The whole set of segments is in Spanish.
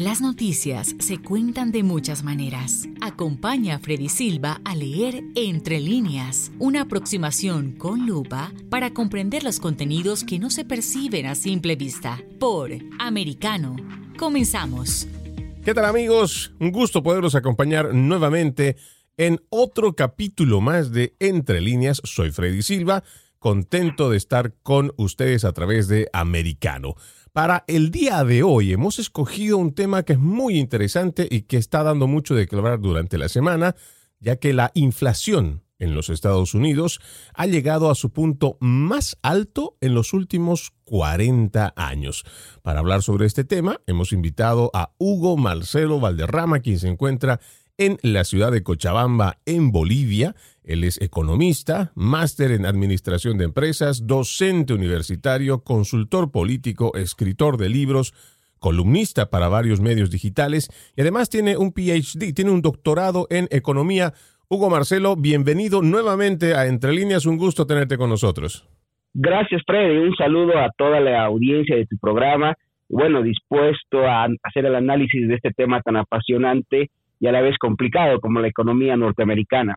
Las noticias se cuentan de muchas maneras. Acompaña a Freddy Silva a leer Entre líneas, una aproximación con lupa para comprender los contenidos que no se perciben a simple vista. Por Americano. Comenzamos. ¿Qué tal amigos? Un gusto poderlos acompañar nuevamente en otro capítulo más de Entre líneas. Soy Freddy Silva, contento de estar con ustedes a través de Americano. Para el día de hoy hemos escogido un tema que es muy interesante y que está dando mucho de hablar durante la semana, ya que la inflación en los Estados Unidos ha llegado a su punto más alto en los últimos 40 años. Para hablar sobre este tema, hemos invitado a Hugo Marcelo Valderrama, quien se encuentra en la ciudad de Cochabamba, en Bolivia. Él es economista, máster en administración de empresas, docente universitario, consultor político, escritor de libros, columnista para varios medios digitales y además tiene un PhD, tiene un doctorado en economía. Hugo Marcelo, bienvenido nuevamente a Entre Líneas, un gusto tenerte con nosotros. Gracias, Freddy. Un saludo a toda la audiencia de tu programa. Bueno, dispuesto a hacer el análisis de este tema tan apasionante y a la vez complicado como la economía norteamericana.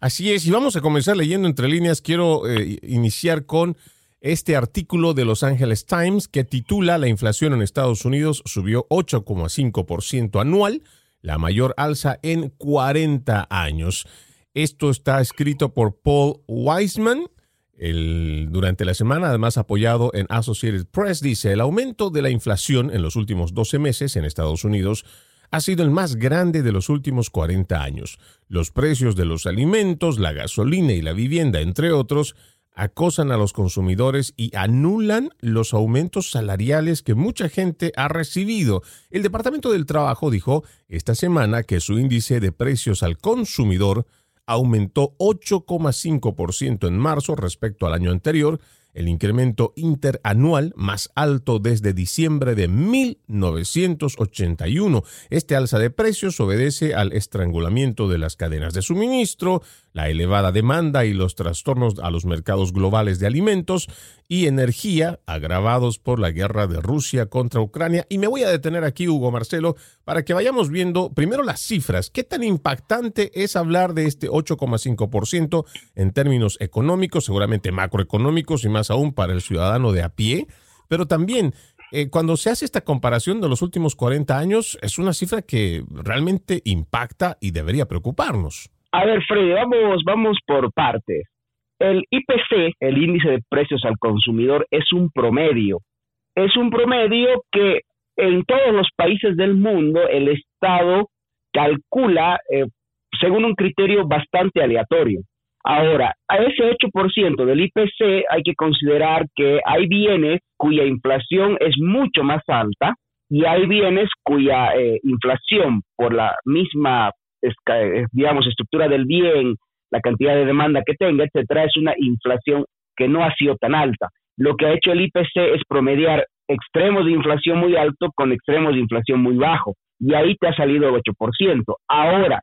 Así es, y vamos a comenzar leyendo entre líneas. Quiero eh, iniciar con este artículo de Los Angeles Times que titula La inflación en Estados Unidos subió 8,5% anual, la mayor alza en 40 años. Esto está escrito por Paul Wiseman. El, durante la semana, además apoyado en Associated Press, dice, el aumento de la inflación en los últimos 12 meses en Estados Unidos ha sido el más grande de los últimos 40 años. Los precios de los alimentos, la gasolina y la vivienda, entre otros, acosan a los consumidores y anulan los aumentos salariales que mucha gente ha recibido. El Departamento del Trabajo dijo esta semana que su índice de precios al consumidor aumentó 8,5% en marzo respecto al año anterior el incremento interanual más alto desde diciembre de 1981. Este alza de precios obedece al estrangulamiento de las cadenas de suministro, la elevada demanda y los trastornos a los mercados globales de alimentos y energía agravados por la guerra de Rusia contra Ucrania. Y me voy a detener aquí, Hugo Marcelo, para que vayamos viendo primero las cifras. ¿Qué tan impactante es hablar de este 8,5% en términos económicos, seguramente macroeconómicos y más aún para el ciudadano de a pie? Pero también eh, cuando se hace esta comparación de los últimos 40 años, es una cifra que realmente impacta y debería preocuparnos. A ver, Freddy, vamos, vamos por partes. El IPC, el índice de precios al consumidor, es un promedio. Es un promedio que en todos los países del mundo el Estado calcula eh, según un criterio bastante aleatorio. Ahora, a ese 8% del IPC hay que considerar que hay bienes cuya inflación es mucho más alta y hay bienes cuya eh, inflación por la misma digamos, estructura del bien, la cantidad de demanda que tenga, etcétera, es una inflación que no ha sido tan alta. Lo que ha hecho el IPC es promediar extremos de inflación muy alto con extremos de inflación muy bajo. Y ahí te ha salido el 8%. Ahora,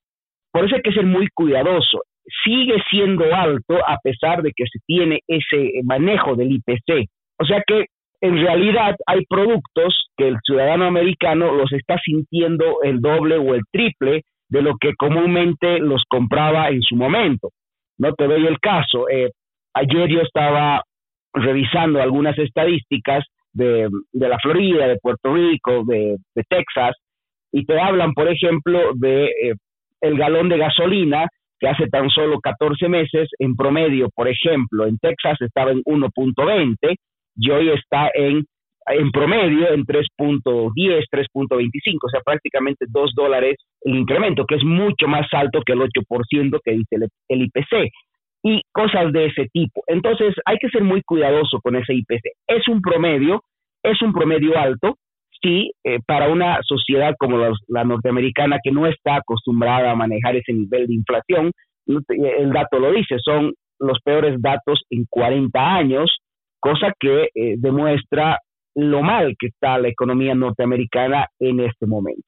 por eso hay que ser muy cuidadoso. Sigue siendo alto a pesar de que se tiene ese manejo del IPC. O sea que en realidad hay productos que el ciudadano americano los está sintiendo el doble o el triple de lo que comúnmente los compraba en su momento. No te doy el caso. Eh, ayer yo estaba revisando algunas estadísticas de, la Florida, de Puerto Rico, de, Texas, y te hablan, por ejemplo, de eh, el galón de gasolina que hace tan solo 14 meses, en promedio, por ejemplo, en Texas estaba en 1.20 y hoy está en en promedio en 3.10, 3.25, o sea, prácticamente 2 dólares el incremento, que es mucho más alto que el 8% que dice el, IPC y cosas de ese tipo. Entonces, hay que ser muy cuidadoso con ese IPC. Es un promedio, es un promedio alto, sí, eh, para una sociedad como la, norteamericana que no está acostumbrada a manejar ese nivel de inflación, el dato lo dice, son los peores datos en 40 años, cosa que eh, demuestra lo mal que está la economía norteamericana en este momento.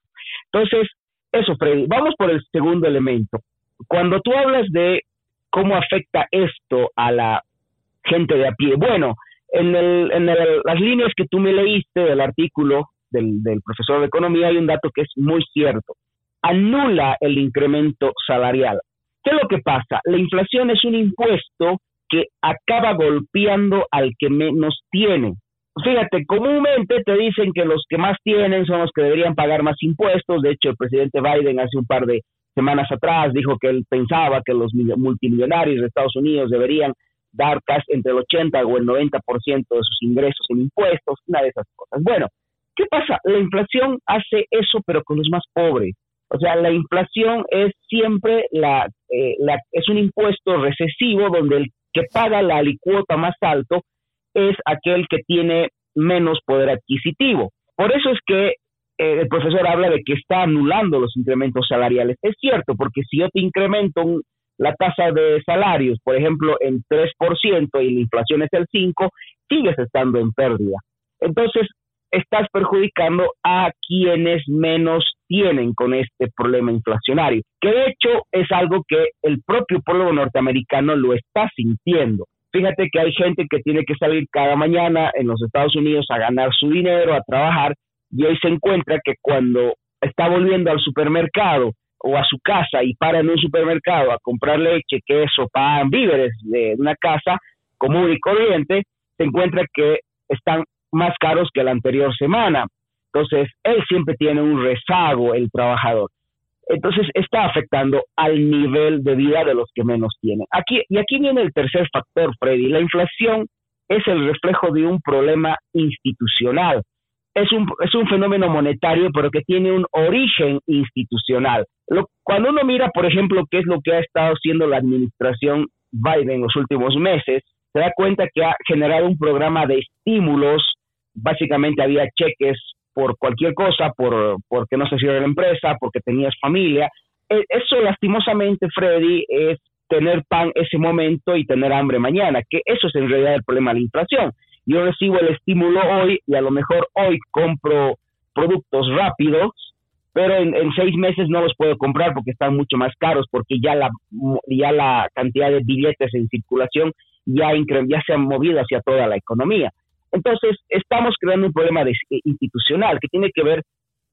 Entonces, eso, Freddy. Vamos por el segundo elemento. Cuando tú hablas de cómo afecta esto a la gente de a pie, bueno, en, las líneas que tú me leíste del artículo del, del profesor de economía hay un dato que es muy cierto. Anula el incremento salarial. ¿Qué es lo que pasa? La inflación es un impuesto que acaba golpeando al que menos tiene. Fíjate, comúnmente te dicen que los que más tienen son los que deberían pagar más impuestos. De hecho, el presidente Biden hace un par de semanas atrás dijo que él pensaba que los multimillonarios de Estados Unidos deberían dar casi entre el 80 o el 90% de sus ingresos en impuestos, una de esas cosas. Bueno, ¿qué pasa? La inflación hace eso, pero con los más pobres. O sea, la inflación es siempre la, eh, la es un impuesto recesivo donde el que paga la alicuota más alto es aquel que tiene menos poder adquisitivo. Por eso es que eh, el profesor habla de que está anulando los incrementos salariales. Es cierto, porque si yo te incremento la tasa de salarios, por ejemplo, en 3% y la inflación es el 5%, sigues estando en pérdida. Entonces, estás perjudicando a quienes menos tienen con este problema inflacionario, que de hecho es algo que el propio pueblo norteamericano lo está sintiendo. Fíjate que hay gente que tiene que salir cada mañana en los Estados Unidos a ganar su dinero, a trabajar, y hoy se encuentra que cuando está volviendo al supermercado o a su casa y para en un supermercado a comprar leche, queso, pan, víveres de una casa común y corriente, se encuentra que están más caros que la anterior semana. Entonces, él siempre tiene un rezago, el trabajador. Entonces, está afectando al nivel de vida de los que menos tienen. Aquí, y aquí viene el tercer factor, Freddy. La inflación es el reflejo de un problema institucional. Es un, es un fenómeno monetario, pero que tiene un origen institucional. cuando uno mira, por ejemplo, qué es lo que ha estado haciendo la administración Biden en los últimos meses, se da cuenta que ha generado un programa de estímulos básicamente había cheques por cualquier cosa, por porque no se cierra la empresa, porque tenías familia. E, eso lastimosamente, Freddy, es tener pan ese momento y tener hambre mañana, que eso es en realidad el problema de la inflación. Yo recibo el estímulo hoy y a lo mejor hoy compro productos rápidos, pero en, seis meses no los puedo comprar porque están mucho más caros, porque ya la, ya la cantidad de billetes en circulación ya, ya se han movido hacia toda la economía. Entonces, estamos creando un problema eh, institucional que tiene que ver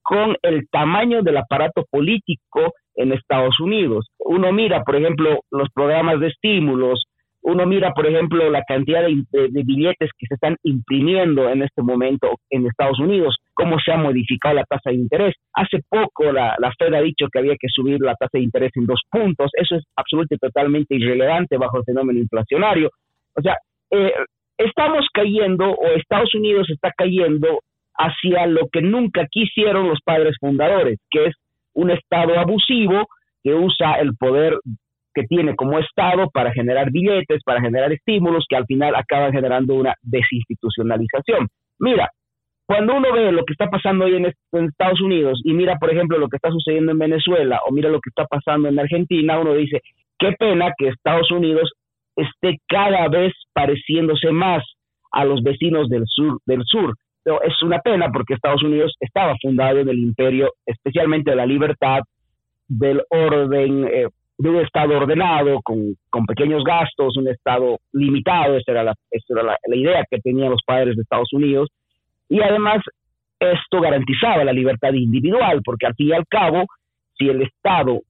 con el tamaño del aparato político en Estados Unidos. Uno mira, por ejemplo, los programas de estímulos, uno mira, por ejemplo, la cantidad de, billetes que se están imprimiendo en este momento en Estados Unidos, cómo se ha modificado la tasa de interés. Hace poco la, la Fed ha dicho que había que subir la tasa de interés en dos puntos. Eso es absolutamente totalmente irrelevante bajo el fenómeno inflacionario. O sea, eh, estamos cayendo o Estados Unidos está cayendo hacia lo que nunca quisieron los padres fundadores, que es un Estado abusivo que usa el poder que tiene como Estado para generar billetes, para generar estímulos que al final acaban generando una desinstitucionalización. Mira, cuando uno ve lo que está pasando hoy en, Estados Unidos y mira, por ejemplo, lo que está sucediendo en Venezuela o mira lo que está pasando en Argentina, uno dice, qué pena que Estados Unidos esté cada vez pareciéndose más a los vecinos del sur del sur. Pero es una pena porque Estados Unidos estaba fundado en el imperio, especialmente de la libertad, del orden, eh, de un Estado ordenado, con, pequeños gastos, un Estado limitado, esa era, la, esa era la idea que tenían los padres de Estados Unidos. Y además esto garantizaba la libertad individual, porque al fin y al cabo, si el Estado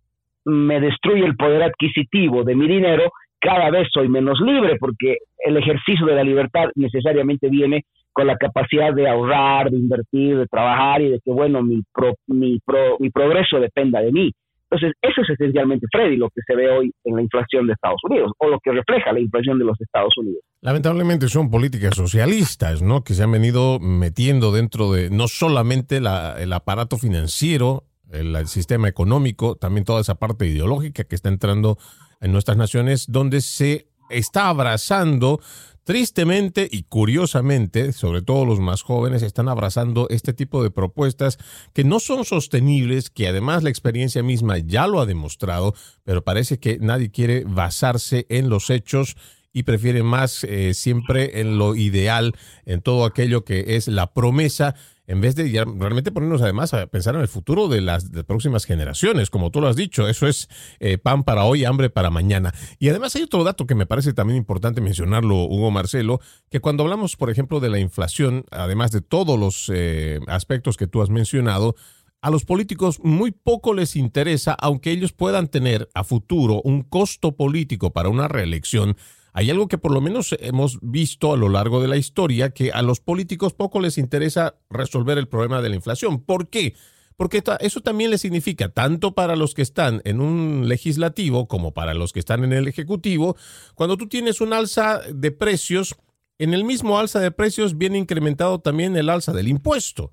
me destruye el poder adquisitivo de mi dinero, cada vez soy menos libre porque el ejercicio de la libertad necesariamente viene con la capacidad de ahorrar, de invertir, de trabajar y de que, bueno, mi, mi, mi progreso dependa de mí. Entonces, eso es esencialmente, Freddy, lo que se ve hoy en la inflación de Estados Unidos, o lo que refleja la inflación de los Estados Unidos. Lamentablemente son políticas socialistas, ¿no? Que se han venido metiendo dentro de no solamente la, el aparato financiero, el, sistema económico, también toda esa parte ideológica que está entrando en nuestras naciones donde se está abrazando Tristemente y curiosamente, sobre todo los más jóvenes, están abrazando este tipo de propuestas que no son sostenibles, que además la experiencia misma ya lo ha demostrado, pero parece que nadie quiere basarse en los hechos y prefiere más eh, siempre en lo ideal, en todo aquello que es la promesa en vez de realmente ponernos además a pensar en el futuro de las, próximas generaciones, como tú lo has dicho, eso es eh, pan para hoy, hambre para mañana. Y además hay otro dato que me parece también importante mencionarlo, Hugo Marcelo, que cuando hablamos, por ejemplo, de la inflación, además de todos los eh, aspectos que tú has mencionado, a los políticos muy poco les interesa, aunque ellos puedan tener a futuro un costo político para una reelección, hay algo que por lo menos hemos visto a lo largo de la historia, que a los políticos poco les interesa resolver el problema de la inflación. ¿Por qué? Porque eso también le significa, tanto para los que están en un legislativo como para los que están en el ejecutivo, cuando tú tienes un alza de precios, en el mismo alza de precios viene incrementado también el alza del impuesto.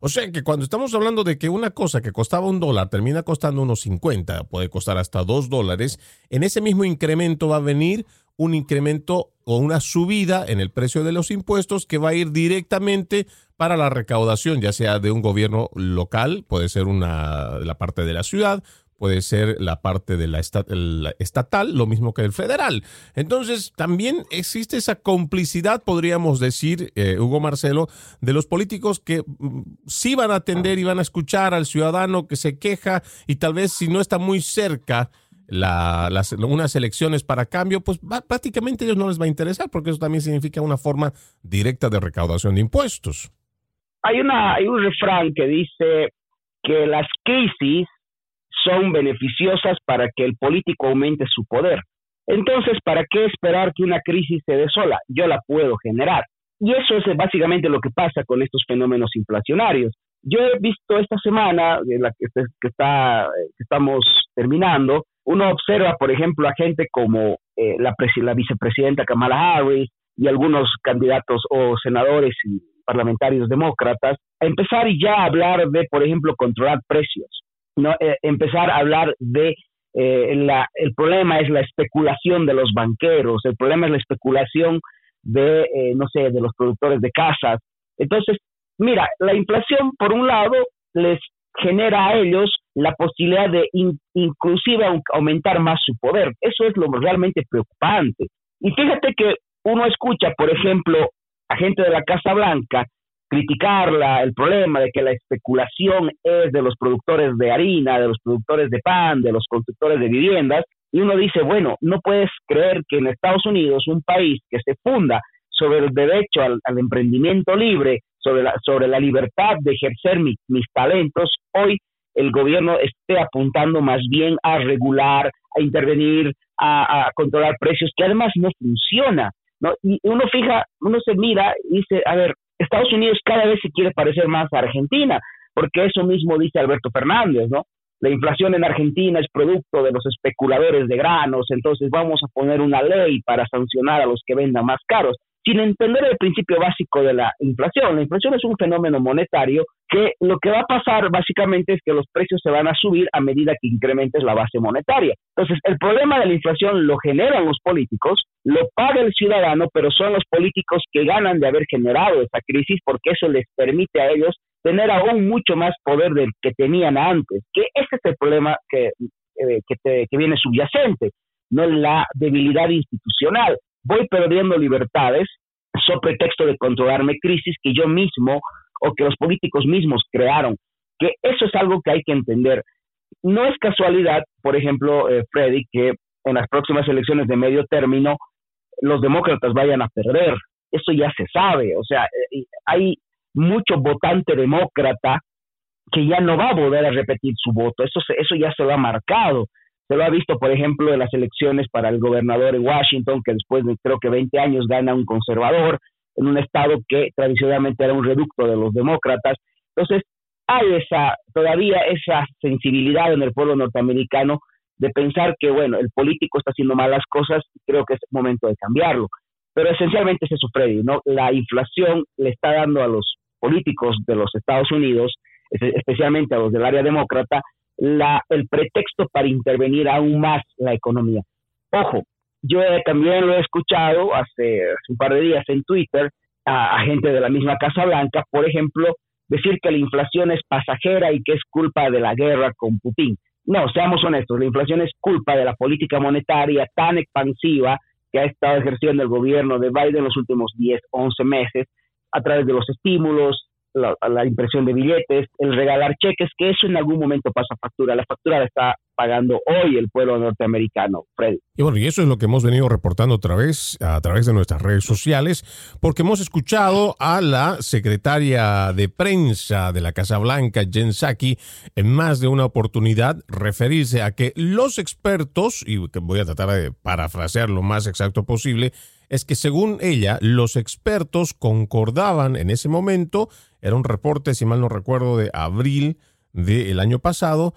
O sea que cuando estamos hablando de que una cosa que costaba un dólar termina costando unos 50, puede costar hasta dos dólares, en ese mismo incremento va a venir un incremento o una subida en el precio de los impuestos que va a ir directamente para la recaudación, ya sea de un gobierno local, puede ser una, la parte de la ciudad, puede ser la parte de la, estatal, lo mismo que el federal. Entonces, también existe esa complicidad, podríamos decir, eh, Hugo Marcelo, de los políticos que mm, sí van a atender y van a escuchar al ciudadano que se queja y tal vez si no está muy cerca la, las, unas elecciones para cambio, pues prácticamente a ellos no les va a interesar porque eso también significa una forma directa de recaudación de impuestos. Hay, una, hay un refrán que dice que las crisis son beneficiosas para que el político aumente su poder. Entonces, ¿para qué esperar que una crisis se dé sola? Yo la puedo generar. Y eso es básicamente lo que pasa con estos fenómenos inflacionarios. Yo he visto esta semana, la que, está, que estamos terminando, uno observa, por ejemplo, a gente como eh, la, la vicepresidenta Kamala Harris y algunos candidatos o senadores y parlamentarios demócratas, empezar ya a hablar de, por ejemplo, controlar precios, no eh, empezar a hablar de eh, la, el problema es la especulación de los banqueros, el problema es la especulación de, no sé, de los productores de casas. Entonces, mira, la inflación, por un lado, les genera a ellos la posibilidad de inclusive aumentar más su poder. Eso es lo realmente preocupante. Y fíjate que uno escucha, por ejemplo, a gente de la Casa Blanca criticarla, el problema de que la especulación es de los productores de harina, de los productores de pan, de los constructores de viviendas, y uno dice, bueno, no puedes creer que en Estados Unidos, un país que se funda sobre el derecho al, emprendimiento libre, sobre la, sobre la libertad de ejercer mis talentos, hoy el gobierno esté apuntando más bien a regular, a intervenir, a, controlar precios, que además no funciona. ¿no? Y uno fija, uno se mira y dice, a ver, Estados Unidos cada vez se quiere parecer más a Argentina, porque eso mismo dice Alberto Fernández, ¿no? La inflación en Argentina es producto de los especuladores de granos, entonces vamos a poner una ley para sancionar a los que vendan más caros sin entender el principio básico de la inflación. La inflación es un fenómeno monetario que lo que va a pasar básicamente es que los precios se van a subir a medida que incrementes la base monetaria. Entonces, el problema de la inflación lo generan los políticos, lo paga el ciudadano, pero son los políticos que ganan de haber generado esa crisis porque eso les permite a ellos tener aún mucho más poder del que tenían antes, que ese es el problema que, eh, que, que viene subyacente, no la debilidad institucional voy perdiendo libertades sobre pretexto de controlarme crisis que yo mismo o que los políticos mismos crearon. Que eso es algo que hay que entender. No es casualidad, por ejemplo, eh, Freddy, que en las próximas elecciones de medio término los demócratas vayan a perder. Eso ya se sabe. O sea, eh, hay mucho votante demócrata que ya no va a volver a repetir su voto. Eso, eso ya se ha marcado. Se lo ha visto, por ejemplo, en las elecciones para el gobernador en Washington, que después de creo que 20 años gana un conservador, en un estado que tradicionalmente era un reducto de los demócratas. Entonces, hay esa, todavía esa sensibilidad en el pueblo norteamericano de pensar que, bueno, el político está haciendo malas cosas y creo que es momento de cambiarlo. Pero esencialmente es eso, Freddy, ¿no? La inflación le está dando a los políticos de los Estados Unidos, especialmente a los del área demócrata, la, el pretexto para intervenir aún más la economía. Ojo, yo también lo he escuchado hace, un par de días en Twitter a, gente de la misma Casa Blanca, por ejemplo, decir que la inflación es pasajera y que es culpa de la guerra con Putin. No, seamos honestos, la inflación es culpa de la política monetaria tan expansiva que ha estado ejerciendo el gobierno de Biden los últimos 10, 11 meses a través de los estímulos, la, impresión de billetes, el regalar cheques, que eso en algún momento pasa factura. La factura la está pagando hoy el pueblo norteamericano, Freddy. Y bueno, y eso es lo que hemos venido reportando otra vez a través de nuestras redes sociales, porque hemos escuchado a la secretaria de prensa de la Casa Blanca, Jen Psaki, en más de una oportunidad referirse a que los expertos, y voy a tratar de parafrasear lo más exacto posible, es que según ella, los expertos concordaban en ese momento, era un reporte, si mal no recuerdo, de abril del año pasado,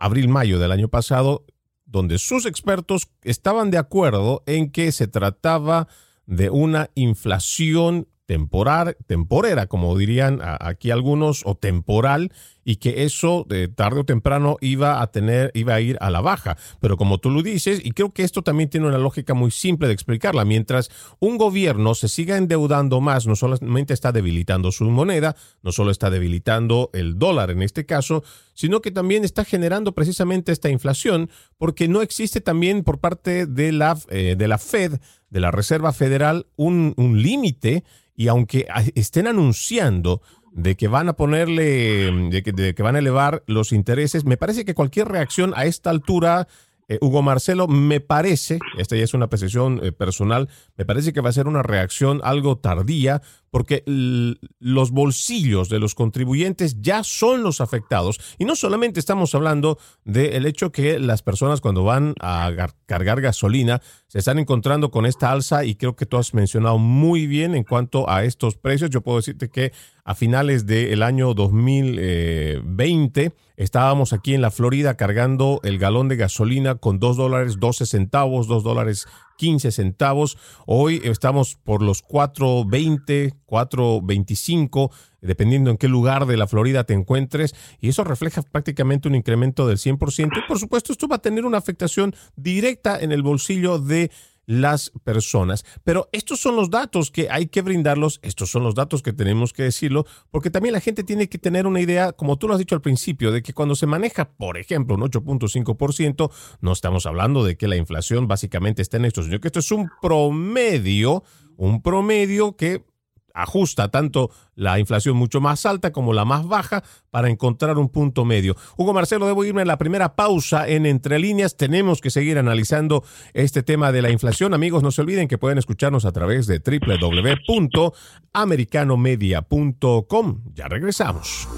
abril-mayo del año pasado, donde sus expertos estaban de acuerdo en que se trataba de una inflación temporal, temporera, como dirían aquí algunos, o temporal, y que eso de tarde o temprano iba a tener, iba a ir a la baja. Pero como tú lo dices, y creo que esto también tiene una lógica muy simple de explicarla, mientras un gobierno se siga endeudando más, no solamente está debilitando su moneda, no solo está debilitando el dólar en este caso, sino que también está generando precisamente esta inflación, porque no existe también por parte de la, eh, de la Fed, de la Reserva Federal, un, un límite y aunque estén anunciando de que van a ponerle, de que, de que, van a elevar los intereses, me parece que cualquier reacción a esta altura eh, Hugo Marcelo, me parece, esta ya es una apreciación eh, personal, me parece que va a ser una reacción algo tardía porque los bolsillos de los contribuyentes ya son los afectados. Y no solamente estamos hablando del hecho que las personas cuando van a cargar gasolina se están encontrando con esta alza y creo que tú has mencionado muy bien en cuanto a estos precios. Yo puedo decirte que a finales del año 2020 estábamos aquí en la Florida cargando el galón de gasolina con 2 dólares 12 centavos, 2 dólares 15 centavos. Hoy estamos por los 4.20, 4.25, dependiendo en qué lugar de la Florida te encuentres. Y eso refleja prácticamente un incremento del 100%. Y por supuesto, esto va a tener una afectación directa en el bolsillo de las personas. Pero estos son los datos que hay que brindarlos, estos son los datos que tenemos que decirlo, porque también la gente tiene que tener una idea, como tú lo has dicho al principio, de que cuando se maneja, por ejemplo, un 8.5%, no estamos hablando de que la inflación básicamente está en esto, sino que esto es un promedio, un promedio que ajusta tanto la inflación mucho más alta como la más baja para encontrar un punto medio. Hugo Marcelo, debo irme a la primera pausa en Entre Líneas. Tenemos que seguir analizando este tema de la inflación. Amigos, no se olviden que pueden escucharnos a través de www.americanomedia.com. Ya regresamos.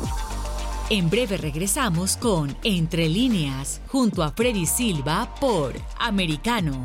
En breve regresamos con Entre Líneas junto a Freddy Silva por Americano.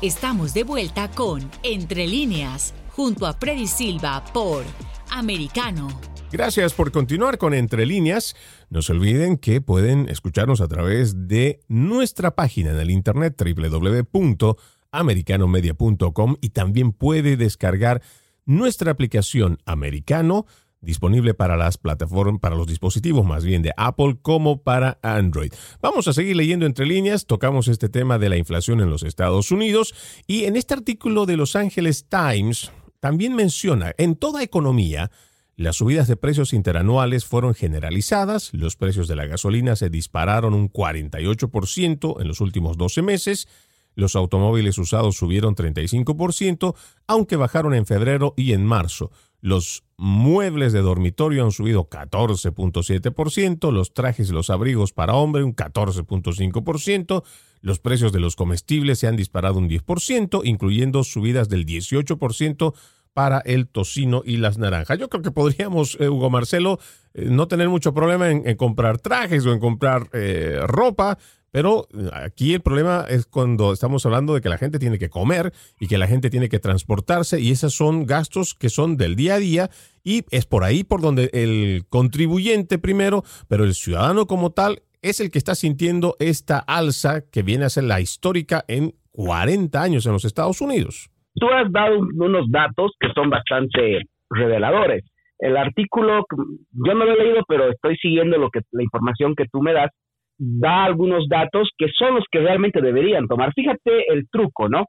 Estamos de vuelta con Entre líneas, junto a Freddy Silva por Americano. Gracias por continuar con Entre líneas. No se olviden que pueden escucharnos a través de nuestra página en el internet www.americanomedia.com y también puede descargar nuestra aplicación Americano disponible para las plataformas, para los dispositivos más bien de Apple como para Android. Vamos a seguir leyendo entre líneas, tocamos este tema de la inflación en los Estados Unidos y en este artículo de Los Angeles Times también menciona en toda economía las subidas de precios interanuales fueron generalizadas, los precios de la gasolina se dispararon un 48% en los últimos 12 meses, los automóviles usados subieron 35%, aunque bajaron en febrero y en marzo. Los muebles de dormitorio han subido 14.7%, los trajes y los abrigos para hombre un 14.5%, los precios de los comestibles se han disparado un 10%, incluyendo subidas del 18% para el tocino y las naranjas. Yo creo que podríamos, eh, Hugo Marcelo, eh, no tener mucho problema en, comprar trajes o en comprar eh, ropa, pero aquí el problema es cuando estamos hablando de que la gente tiene que comer y que la gente tiene que transportarse y esos son gastos que son del día a día y es por ahí por donde el contribuyente primero, pero el ciudadano como tal es el que está sintiendo esta alza que viene a ser la histórica en 40 años en los Estados Unidos. Tú has dado unos datos que son bastante reveladores. El artículo, yo no lo he leído, pero estoy siguiendo lo que la información que tú me das, da algunos datos que son los que realmente deberían tomar. Fíjate el truco, ¿no?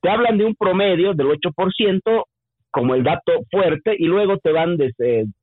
Te hablan de un promedio del 8% como el dato fuerte y luego te van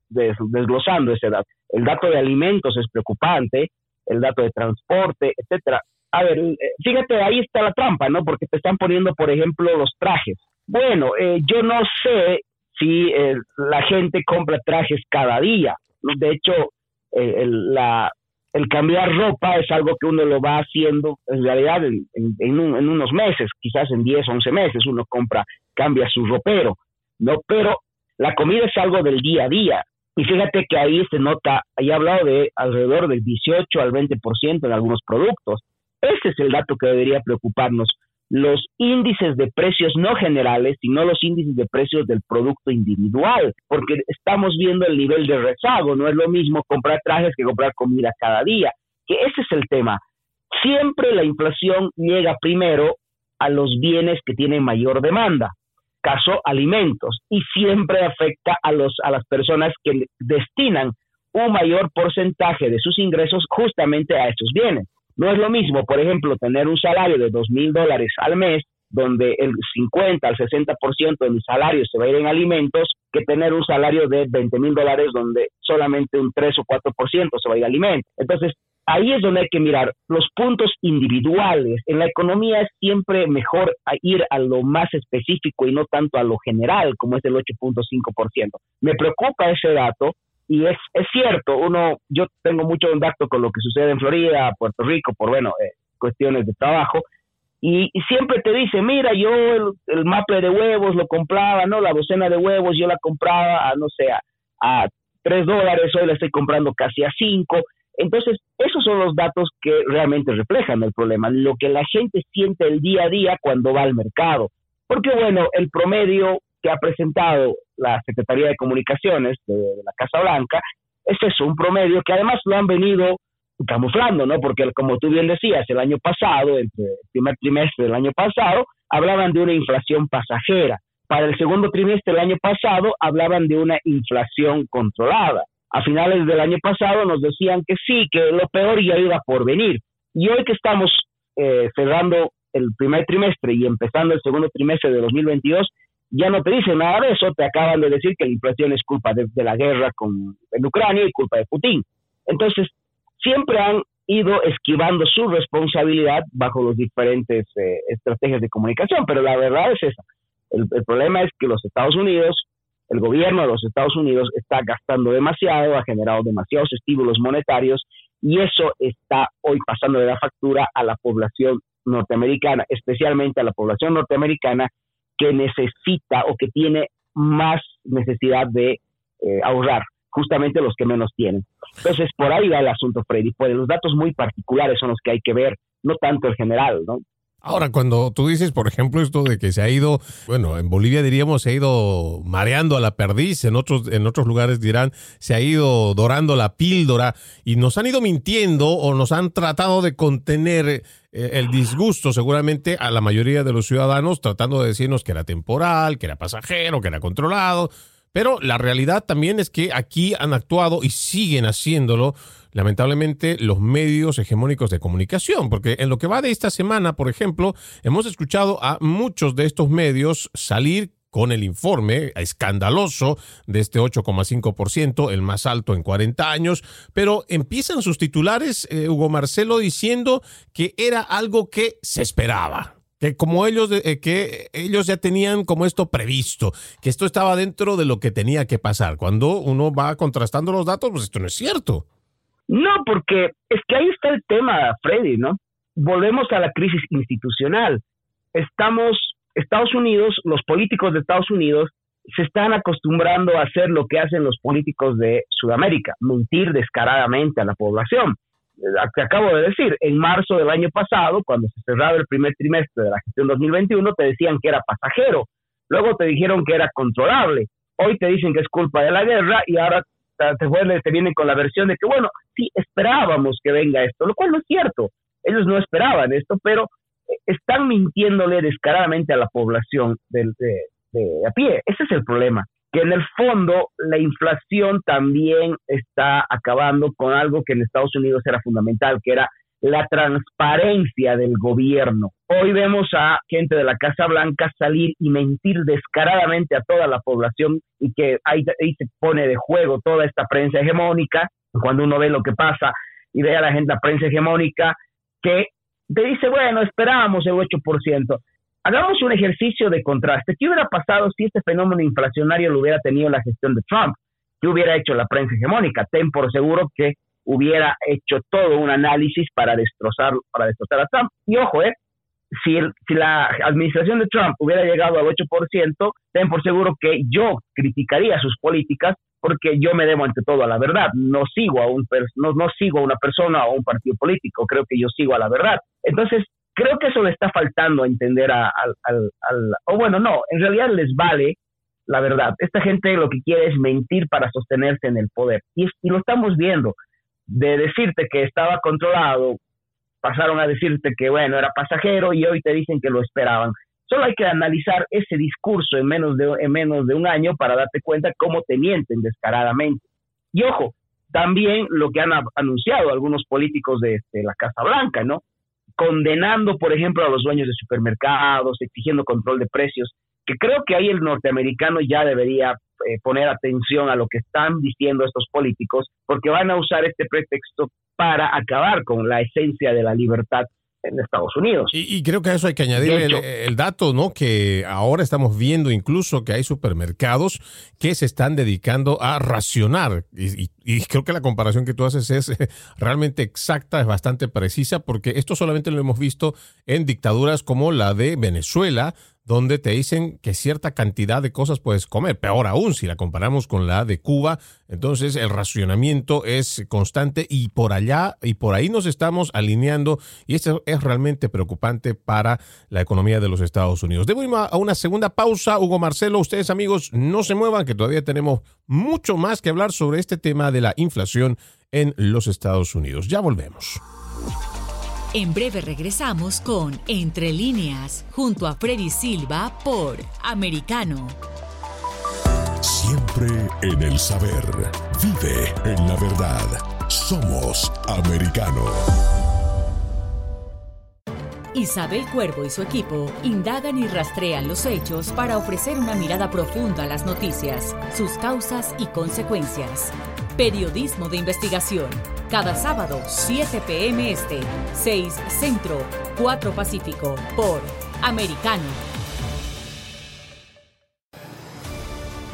desglosando ese dato. El dato de alimentos es preocupante, el dato de transporte, etcétera a ver, eh, fíjate, ahí está la trampa, ¿no? Porque te están poniendo, por ejemplo, los trajes. Bueno, eh, yo no sé si eh, la gente compra trajes cada día. De hecho, el, la, el cambiar ropa es algo que uno lo va haciendo en realidad en, en, unos meses, quizás en 10, 11 meses uno compra, cambia su ropero, ¿no? Pero la comida es algo del día a día. Y fíjate que ahí se nota, ahí he hablado de alrededor del 18 al 20% en algunos productos. Ese es el dato que debería preocuparnos. Los índices de precios no generales, sino los índices de precios del producto individual, porque estamos viendo el nivel de rezago. No es lo mismo comprar trajes que comprar comida cada día. Que ese es el tema. Siempre la inflación llega primero a los bienes que tienen mayor demanda, caso alimentos, y siempre afecta a, los, a las personas que destinan un mayor porcentaje de sus ingresos justamente a esos bienes. No es lo mismo, por ejemplo, tener un salario de dos mil dólares al mes, donde el 50 al 60% de mi salario se va a ir en alimentos, que tener un salario de 20 mil dólares donde solamente un 3 o 4% se va a ir a alimentos. Entonces, ahí es donde hay que mirar los puntos individuales. En la economía es siempre mejor ir a lo más específico y no tanto a lo general, como es el 8.5%. Me preocupa ese dato y es, es cierto, uno, yo tengo mucho contacto con lo que sucede en Florida, Puerto Rico, por, bueno, eh, cuestiones de trabajo, y, siempre te dice, mira, yo el, el, maple de huevos lo compraba, ¿no? La docena de huevos yo la compraba, a, no sé, a, tres dólares, hoy la estoy comprando casi a cinco. Entonces, esos son los datos que realmente reflejan el problema, lo que la gente siente el día a día cuando va al mercado. Porque, bueno, el promedio que ha presentado la Secretaría de Comunicaciones de, la Casa Blanca, es un promedio que además lo han venido camuflando, ¿no? Porque como tú bien decías, el año pasado, entre el primer trimestre del año pasado, hablaban de una inflación pasajera. Para el segundo trimestre del año pasado, hablaban de una inflación controlada. A finales del año pasado nos decían que sí, que lo peor ya iba por venir. Y hoy que estamos eh, cerrando el primer trimestre y empezando el segundo trimestre de 2022, ya no te dicen nada de eso, te acaban de decir que la inflación es culpa de, la guerra con, en Ucrania y culpa de Putin. Entonces, siempre han ido esquivando su responsabilidad bajo las diferentes eh, estrategias de comunicación, pero la verdad es esa. El, el, problema es que los Estados Unidos, el gobierno de los Estados Unidos está gastando demasiado, ha generado demasiados estímulos monetarios Y eso está hoy pasando de la factura a la población norteamericana, especialmente a la población norteamericana que necesita o que tiene más necesidad de eh, ahorrar, justamente los que menos tienen. Entonces, por ahí va el asunto, Freddy. Pues los datos muy particulares son los que hay que ver, no tanto el general, ¿no? Ahora, cuando tú dices, por ejemplo, esto de que se ha ido, bueno, en Bolivia diríamos se ha ido mareando a la perdiz, en otros, en otros lugares dirán se ha ido dorando la píldora y nos han ido mintiendo o nos han tratado de contener eh, el disgusto seguramente a la mayoría de los ciudadanos, tratando de decirnos que era temporal, que era pasajero, que era controlado. Pero la realidad también es que aquí han actuado y siguen haciéndolo lamentablemente los medios hegemónicos de comunicación, porque en lo que va de esta semana, por ejemplo, hemos escuchado a muchos de estos medios salir con el informe escandaloso de este 8,5%, el más alto en 40 años, pero empiezan sus titulares, eh, Hugo Marcelo, diciendo que era algo que se esperaba que como ellos eh, que ellos ya tenían como esto previsto, que esto estaba dentro de lo que tenía que pasar. Cuando uno va contrastando los datos, pues esto no es cierto. No, porque es que ahí está el tema, Freddy, ¿no? Volvemos a la crisis institucional. Estamos, Estados Unidos, los políticos de Estados Unidos se están acostumbrando a hacer lo que hacen los políticos de Sudamérica, mentir descaradamente a la población. Te acabo de decir, en marzo del año pasado, cuando se cerraba el primer trimestre de la gestión 2021, te decían que era pasajero, luego te dijeron que era controlable, hoy te dicen que es culpa de la guerra y ahora te, te vienen con la versión de que, bueno, sí, esperábamos que venga esto, lo cual no es cierto. Ellos no esperaban esto, pero eh, están mintiéndole descaradamente a la población de a pie. Ese es el problema que en el fondo la inflación también está acabando con algo que en Estados Unidos era fundamental, que era la transparencia del gobierno. Hoy vemos a gente de la Casa Blanca salir y mentir descaradamente a toda la población y que ahí, se pone de juego toda esta prensa hegemónica, cuando uno ve lo que pasa y ve a la gente, la prensa hegemónica, que te dice, bueno, esperábamos el 8%. Hagamos un ejercicio de contraste. ¿Qué hubiera pasado si este fenómeno inflacionario lo hubiera tenido la gestión de Trump? ¿Qué hubiera hecho la prensa hegemónica? Ten por seguro que hubiera hecho todo un análisis para destrozar, para destrozar a Trump. Y ojo, ¿eh? si, si la administración de Trump hubiera llegado al 8%, ten por seguro que yo criticaría sus políticas porque yo me debo ante todo a la verdad. No sigo a un no, no sigo a una persona o a un partido político, creo que yo sigo a la verdad. Entonces, creo que eso le está faltando entender al, al, o bueno, no, en realidad les vale la verdad. Esta gente lo que quiere es mentir para sostenerse en el poder. Y, y lo estamos viendo de decirte que estaba controlado, pasaron a decirte que, bueno, era pasajero y hoy te dicen que lo esperaban. Solo hay que analizar ese discurso en menos de, en menos de un año para darte cuenta cómo te mienten descaradamente. Y ojo, también lo que han anunciado algunos políticos de, de la Casa Blanca, ¿no? Condenando, por ejemplo, a los dueños de supermercados, exigiendo control de precios, que creo que ahí el norteamericano ya debería eh, poner atención a lo que están diciendo estos políticos, porque van a usar este pretexto para acabar con la esencia de la libertad en Estados Unidos. Y, creo que a eso hay que añadir el, dato, ¿no? Que ahora estamos viendo incluso que hay supermercados que se están dedicando a racionar. Y, y, creo que la comparación que tú haces es realmente exacta, es bastante precisa, porque esto solamente lo hemos visto en dictaduras como la de Venezuela, donde te dicen que cierta cantidad de cosas puedes comer. Peor aún, si la comparamos con la de Cuba, entonces el racionamiento es constante y por allá y por ahí nos estamos alineando y esto es realmente preocupante para la economía de los Estados Unidos. Debo ir a una segunda pausa. Hugo Marcelo, ustedes amigos, no se muevan, que todavía tenemos mucho más que hablar sobre este tema de la inflación en los Estados Unidos. Ya volvemos. En breve regresamos con Entre líneas, junto a Freddy Silva por Americano. Siempre en el saber. Vive en la verdad. Somos Americano. Isabel Cuervo y su equipo indagan y rastrean los hechos para ofrecer una mirada profunda a las noticias, sus causas y consecuencias. Periodismo de investigación cada sábado, 7 p.m. Este, 6 Centro, 4 Pacífico, por Americano.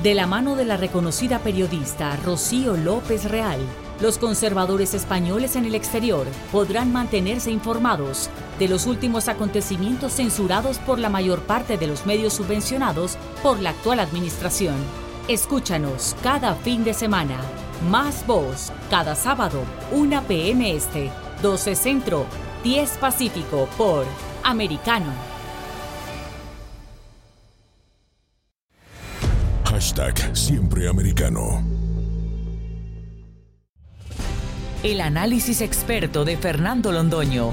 De la mano de la reconocida periodista Rocío López Real, los conservadores españoles en el exterior podrán mantenerse informados de los últimos acontecimientos censurados por la mayor parte de los medios subvencionados por la actual administración. Escúchanos cada fin de semana. Más voz, cada sábado, 1 p.m. Este, 12 Centro, 10 Pacífico por Americano. Hashtag Siempre Americano. El análisis experto de Fernando Londoño.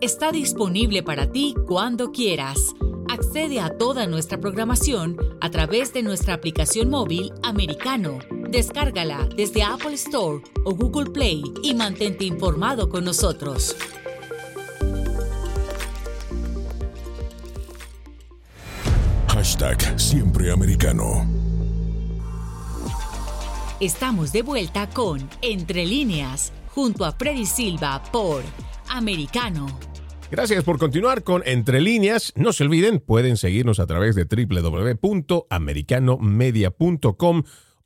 Está disponible para ti cuando quieras. Accede a toda nuestra programación a través de nuestra aplicación móvil americano. Descárgala desde Apple Store o Google Play y mantente informado con nosotros. Hashtag Siempre Americano. Estamos de vuelta con Entre líneas, junto a Freddy Silva por Americano. Gracias por continuar con Entre líneas. No se olviden, pueden seguirnos a través de www.americanomedia.com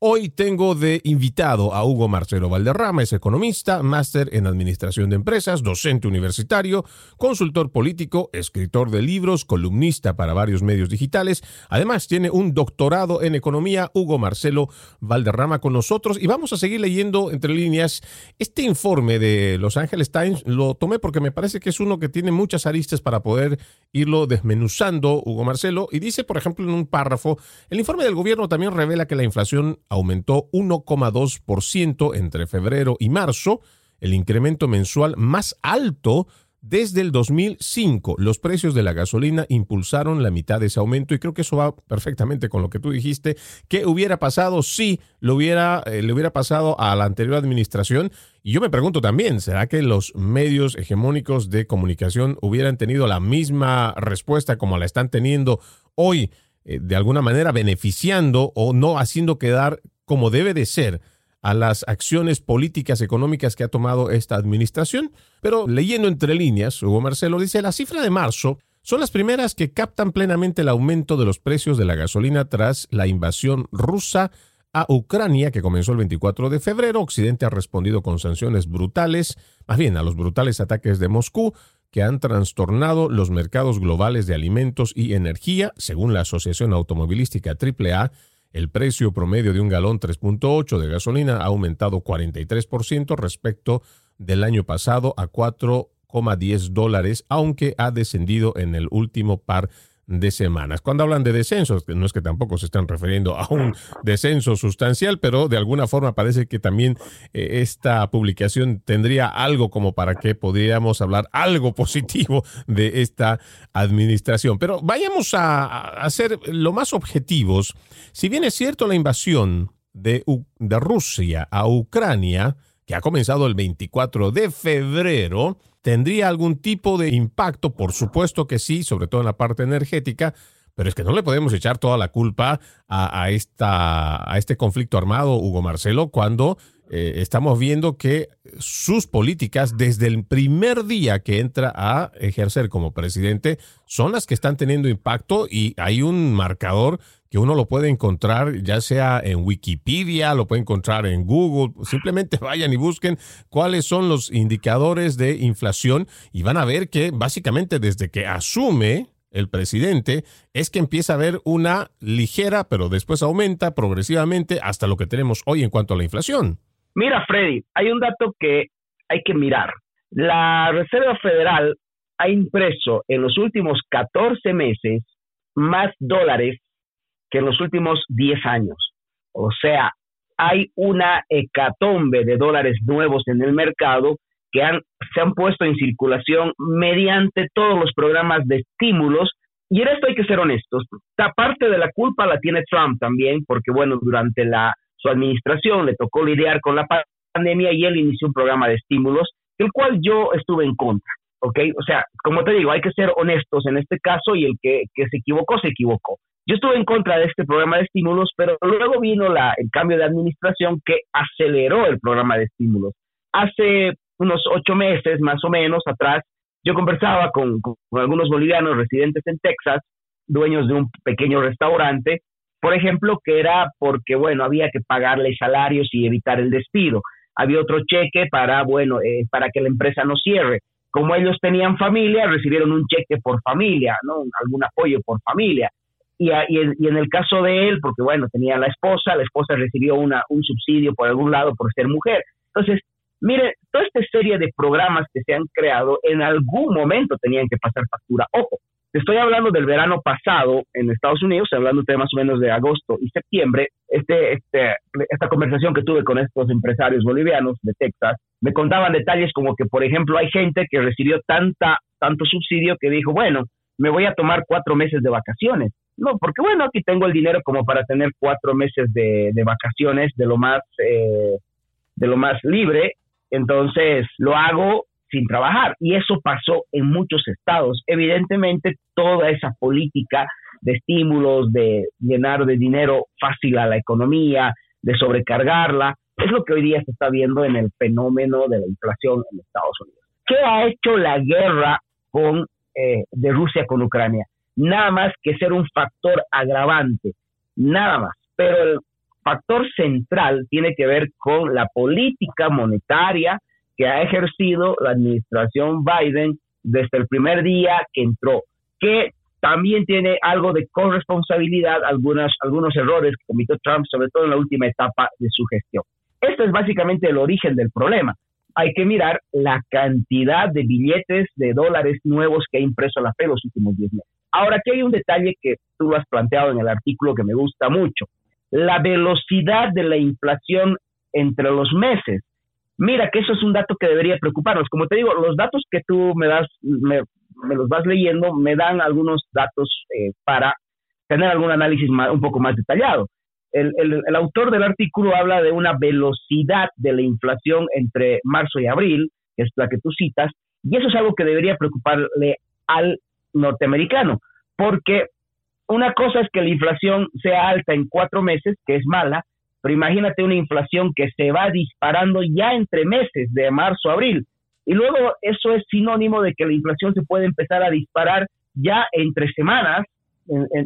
Hoy tengo de invitado a Hugo Marcelo Valderrama, es economista, máster en administración de empresas, docente universitario, consultor político, escritor de libros, columnista para varios medios digitales. Además, tiene un doctorado en economía, Hugo Marcelo Valderrama con nosotros. Y vamos a seguir leyendo entre líneas este informe de Los Angeles Times. Lo tomé porque me parece que es uno que tiene muchas aristas para poder irlo desmenuzando, Hugo Marcelo. Y dice, por ejemplo, en un párrafo, el informe del gobierno también revela que la inflación aumentó 1,2% entre febrero y marzo, el incremento mensual más alto desde el 2005. Los precios de la gasolina impulsaron la mitad de ese aumento y creo que eso va perfectamente con lo que tú dijiste. ¿Qué hubiera pasado si lo hubiera, eh, le hubiera pasado a la anterior administración? Y yo me pregunto también, ¿será que los medios hegemónicos de comunicación hubieran tenido la misma respuesta como la están teniendo hoy? Eh, de alguna manera beneficiando o no haciendo quedar como debe de ser a las acciones políticas económicas que ha tomado esta administración. Pero leyendo entre líneas, Hugo Marcelo dice, la cifra de marzo son las primeras que captan plenamente el aumento de los precios de la gasolina tras la invasión rusa a Ucrania, que comenzó el 24 de febrero. Occidente ha respondido con sanciones brutales, más bien a los brutales ataques de Moscú, que han trastornado los mercados globales de alimentos y energía, según la Asociación Automovilística AAA. El precio promedio de un galón 3.8 de gasolina ha aumentado 43% respecto del año pasado a 4,10 dólares, aunque ha descendido en el último par de de semanas. Cuando hablan de descensos, no es que tampoco se están refiriendo a un descenso sustancial, pero de alguna forma parece que también eh, esta publicación tendría algo como para que podríamos hablar algo positivo de esta administración. Pero vayamos a, a ser lo más objetivos. Si bien es cierto la invasión de, de Rusia a Ucrania, que ha comenzado el 24 de febrero, ¿Tendría algún tipo de impacto? Por supuesto que sí, sobre todo en la parte energética, pero es que no le podemos echar toda la culpa a, esta, este conflicto armado, Hugo Marcelo, cuando eh, estamos viendo que sus políticas desde el primer día que entra a ejercer como presidente son las que están teniendo impacto y hay un marcador que uno lo puede encontrar ya sea en Wikipedia, lo puede encontrar en Google, simplemente vayan y busquen cuáles son los indicadores de inflación y van a ver que básicamente desde que asume el presidente es que empieza a haber una ligera, pero después aumenta progresivamente hasta lo que tenemos hoy en cuanto a la inflación. Mira, Freddy, hay un dato que hay que mirar. La Reserva Federal ha impreso en los últimos 14 meses más dólares que en los últimos 10 años. O sea, hay una hecatombe de dólares nuevos en el mercado que han, se han puesto en circulación mediante todos los programas de estímulos. Y en esto hay que ser honestos. Esta parte de la culpa la tiene Trump también, porque bueno, durante la, su administración le tocó lidiar con la pandemia y él inició un programa de estímulos, el cual yo estuve en contra. ¿ok? O sea, como te digo, hay que ser honestos en este caso y el que, se equivocó, se equivocó. Yo estuve en contra de este programa de estímulos, pero luego vino la, el cambio de administración que aceleró el programa de estímulos. Hace unos ocho meses, más o menos, atrás, yo conversaba con, algunos bolivianos residentes en Texas, dueños de un pequeño restaurante, por ejemplo, que era porque, bueno, había que pagarle salarios y evitar el despido. Había otro cheque para, bueno, eh, para que la empresa no cierre como ellos tenían familia, recibieron un cheque por familia, ¿no? Algún apoyo por familia. Y, y, en el caso de él, porque bueno, tenía la esposa, la esposa recibió una, un subsidio por algún lado por ser mujer. Entonces, mire, toda esta serie de programas que se han creado en algún momento tenían que pasar factura. Ojo, estoy hablando del verano pasado en Estados Unidos, hablando de más o menos de agosto y septiembre, este, este, esta conversación que tuve con estos empresarios bolivianos de Texas, me contaban detalles como que, por ejemplo, hay gente que recibió tanta, tanto subsidio que dijo, bueno, me voy a tomar cuatro meses de vacaciones. No, porque bueno, aquí tengo el dinero como para tener cuatro meses de, vacaciones de lo más, eh, de lo más libre, entonces lo hago sin trabajar. Y eso pasó en muchos estados. Evidentemente, toda esa política de estímulos, de llenar de dinero fácil a la economía, de sobrecargarla, es lo que hoy día se está viendo en el fenómeno de la inflación en Estados Unidos. ¿Qué ha hecho la guerra con, eh, de Rusia con Ucrania? Nada más que ser un factor agravante, nada más. Pero el factor central tiene que ver con la política monetaria que ha ejercido la administración Biden desde el primer día que entró, que también tiene algo de corresponsabilidad algunos, algunos errores que cometió Trump, sobre todo en la última etapa de su gestión. Este es básicamente el origen del problema. Hay que mirar la cantidad de billetes de dólares nuevos que ha impreso la FED los últimos 10 meses. Ahora, aquí hay un detalle que tú lo has planteado en el artículo que me gusta mucho. La velocidad de la inflación entre los meses. Mira que eso es un dato que debería preocuparnos. Como te digo, los datos que tú me das, me, los vas leyendo, me dan algunos datos eh, para tener algún análisis un poco más detallado el, autor del artículo habla de una velocidad de la inflación entre marzo y abril, que es la que tú citas, y eso es algo que debería preocuparle al norteamericano, porque una cosa es que la inflación sea alta en cuatro meses, que es mala, pero imagínate una inflación que se va disparando ya entre meses, de marzo a abril, y luego eso es sinónimo de que la inflación se puede empezar a disparar ya entre semanas,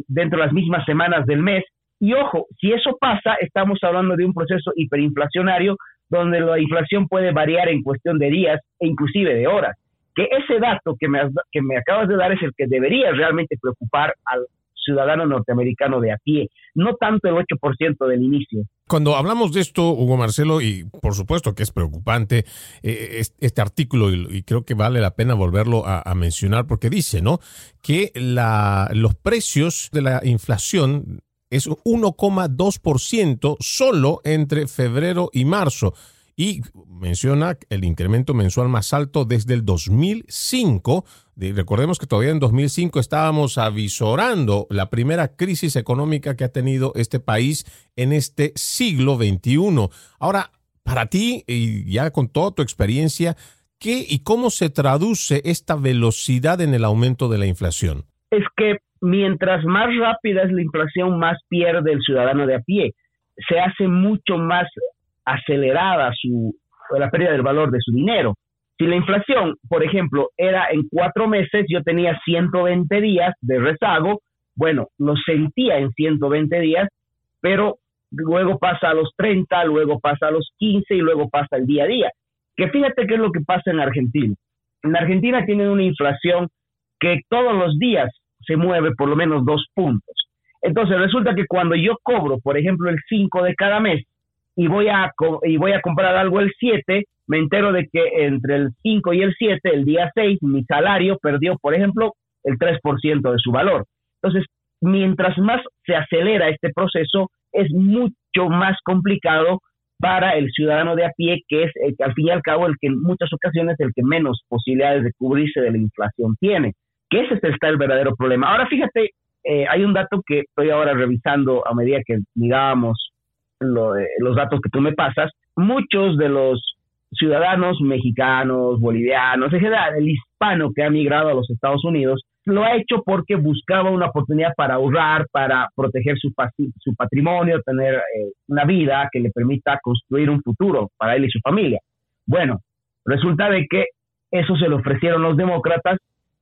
dentro de las mismas semanas del mes, y ojo, si eso pasa, estamos hablando de un proceso hiperinflacionario donde la inflación puede variar en cuestión de días e inclusive de horas. Que ese dato que me, que me acabas de dar es el que debería realmente preocupar al ciudadano norteamericano de a pie, no tanto el 8% del inicio. Cuando hablamos de esto, Hugo Marcelo, y por supuesto que es preocupante eh, este artículo, y, creo que vale la pena volverlo a, a mencionar, porque dice, ¿no? Que la, los precios de la inflación es 1,2% solo entre febrero y marzo. Y menciona el incremento mensual más alto desde el 2005. Recordemos que todavía en 2005 estábamos avisorando la primera crisis económica que ha tenido este país en este siglo XXI. Ahora, para ti, y ya con toda tu experiencia, ¿qué y cómo se traduce esta velocidad en el aumento de la inflación? Es que mientras más rápida es la inflación, más pierde el ciudadano de a pie. Se hace mucho más acelerada su, la pérdida del valor de su dinero. Si la inflación, por ejemplo, era en cuatro meses, yo tenía 120 días de rezago, bueno, lo sentía en 120 días, pero luego pasa a los 30, luego pasa a los 15 y luego pasa el día a día. Que fíjate qué es lo que pasa en Argentina. En Argentina tienen una inflación que todos los días se mueve por lo menos dos puntos. Entonces resulta que cuando yo cobro, por ejemplo, el 5 de cada mes y voy a, y voy a comprar algo el 7, me entero de que entre el 5 y el 7, el día 6, mi salario perdió, por ejemplo, el 3% de su valor. Entonces, mientras más se acelera este proceso, es mucho más complicado para el ciudadano de a pie, que es al fin y al cabo el que en muchas ocasiones el que menos posibilidades de cubrirse de la inflación tiene que ese está el verdadero problema. Ahora fíjate, eh, hay un dato que estoy ahora revisando a medida que mirábamos los datos que tú me pasas. muchos de los ciudadanos mexicanos, bolivianos, en general, el hispano que ha migrado a los Estados Unidos, lo ha hecho porque buscaba una oportunidad para ahorrar, para proteger su, su patrimonio, tener eh, una vida que le permita construir un futuro para él y su familia. Bueno, resulta de que eso se lo ofrecieron los demócratas,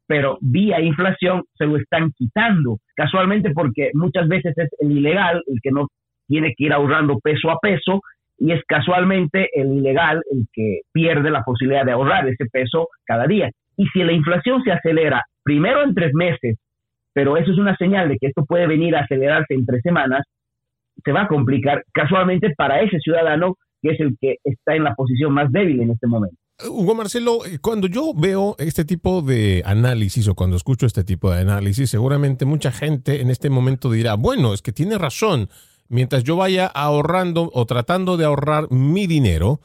pero vía inflación se lo están quitando, casualmente porque muchas veces es el ilegal el que no tiene que ir ahorrando peso a peso y es casualmente el ilegal el que pierde la posibilidad de ahorrar ese peso cada día. Y si la inflación se acelera primero en tres meses, pero eso es una señal de que esto puede venir a acelerarse en tres semanas, se va a complicar casualmente para ese ciudadano que es el que está en la posición más débil en este momento. Hugo Marcelo, cuando yo veo este tipo de análisis o cuando escucho este tipo de análisis, seguramente mucha gente en este momento dirá, bueno, es que tiene razón, mientras yo vaya ahorrando o tratando de ahorrar mi dinero,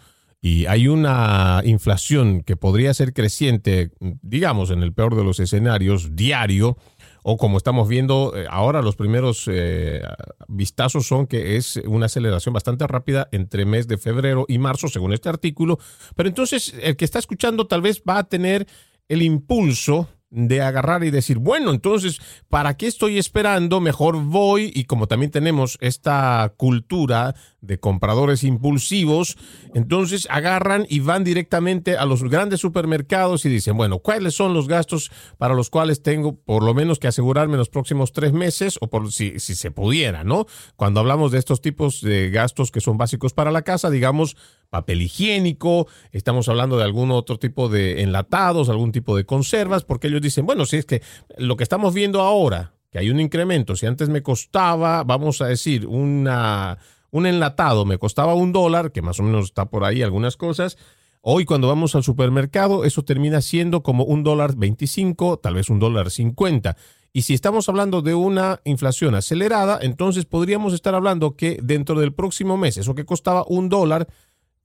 y hay una inflación que podría ser creciente, digamos, en el peor de los escenarios, diario, o como estamos viendo eh, ahora, los primeros eh, vistazos son que es una aceleración bastante rápida entre mes de febrero y marzo, según este artículo. Pero entonces el que está escuchando tal vez va a tener el impulso de agarrar y decir, bueno, entonces, ¿para qué estoy esperando? Mejor voy y como también tenemos esta cultura de compradores impulsivos, entonces agarran y van directamente a los grandes supermercados y dicen, bueno, ¿cuáles son los gastos para los cuales tengo por lo menos que asegurarme los próximos tres meses o por si, si se pudiera, ¿no? Cuando hablamos de estos tipos de gastos que son básicos para la casa, digamos, papel higiénico, estamos hablando de algún otro tipo de enlatados, algún tipo de conservas, porque ellos dicen, bueno, si es que lo que estamos viendo ahora, que hay un incremento, si antes me costaba, vamos a decir, una, un enlatado me costaba un dólar, que más o menos está por ahí algunas cosas, hoy cuando vamos al supermercado eso termina siendo como un dólar veinticinco, tal vez un dólar cincuenta. Y si estamos hablando de una inflación acelerada, entonces podríamos estar hablando que dentro del próximo mes, eso que costaba un dólar,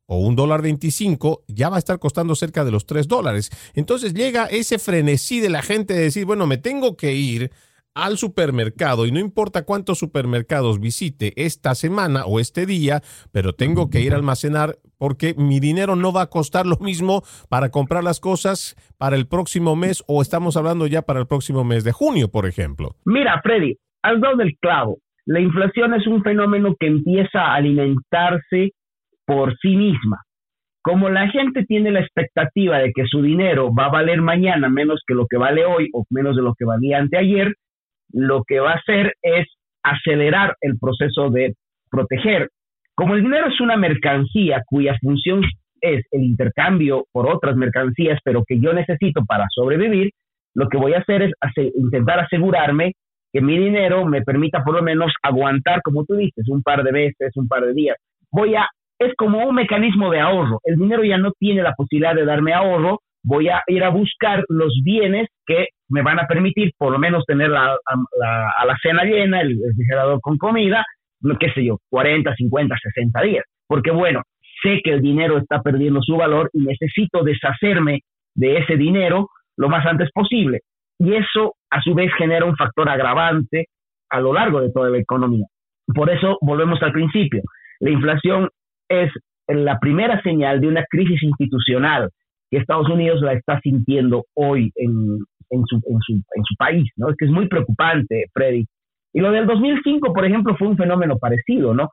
o un dólar 25, ya va a estar costando cerca de los 3 dólares. Entonces llega ese frenesí de la gente de decir, bueno, me tengo que ir al supermercado y no importa cuántos supermercados visite esta semana o este día, pero tengo que ir a almacenar porque mi dinero no va a costar lo mismo para comprar las cosas para el próximo mes o estamos hablando ya para el próximo mes de junio, por ejemplo. Mira, Freddy, al dado del clavo. La inflación es un fenómeno que empieza a alimentarse por sí misma. Como la gente tiene la expectativa de que su dinero va a valer mañana menos que lo que vale hoy o menos de lo que valía anteayer, lo que va a hacer es acelerar el proceso de proteger. Como el dinero es una mercancía cuya función es el intercambio por otras mercancías, pero que yo necesito para sobrevivir, lo que voy a hacer es intentar asegurarme que mi dinero me permita por lo menos aguantar, como tú dices, un par de veces, un par de días. Voy a es como un mecanismo de ahorro. El dinero ya no tiene la posibilidad de darme ahorro, voy a ir a buscar los bienes que me van a permitir por lo menos tener la, a la cena llena, el refrigerador con comida, no qué sé yo, 40, 50, 60 días. Porque bueno, sé que el dinero está perdiendo su valor y necesito deshacerme de ese dinero lo más antes posible. Y eso a su vez genera un factor agravante a lo largo de toda la economía. Por eso volvemos al principio. La inflación es la primera señal de una crisis institucional que Estados Unidos la está sintiendo hoy en, en, su, en, su, en su país, ¿no? Es que es muy preocupante, Freddy. Y lo del 2005, por ejemplo, fue un fenómeno parecido, ¿no?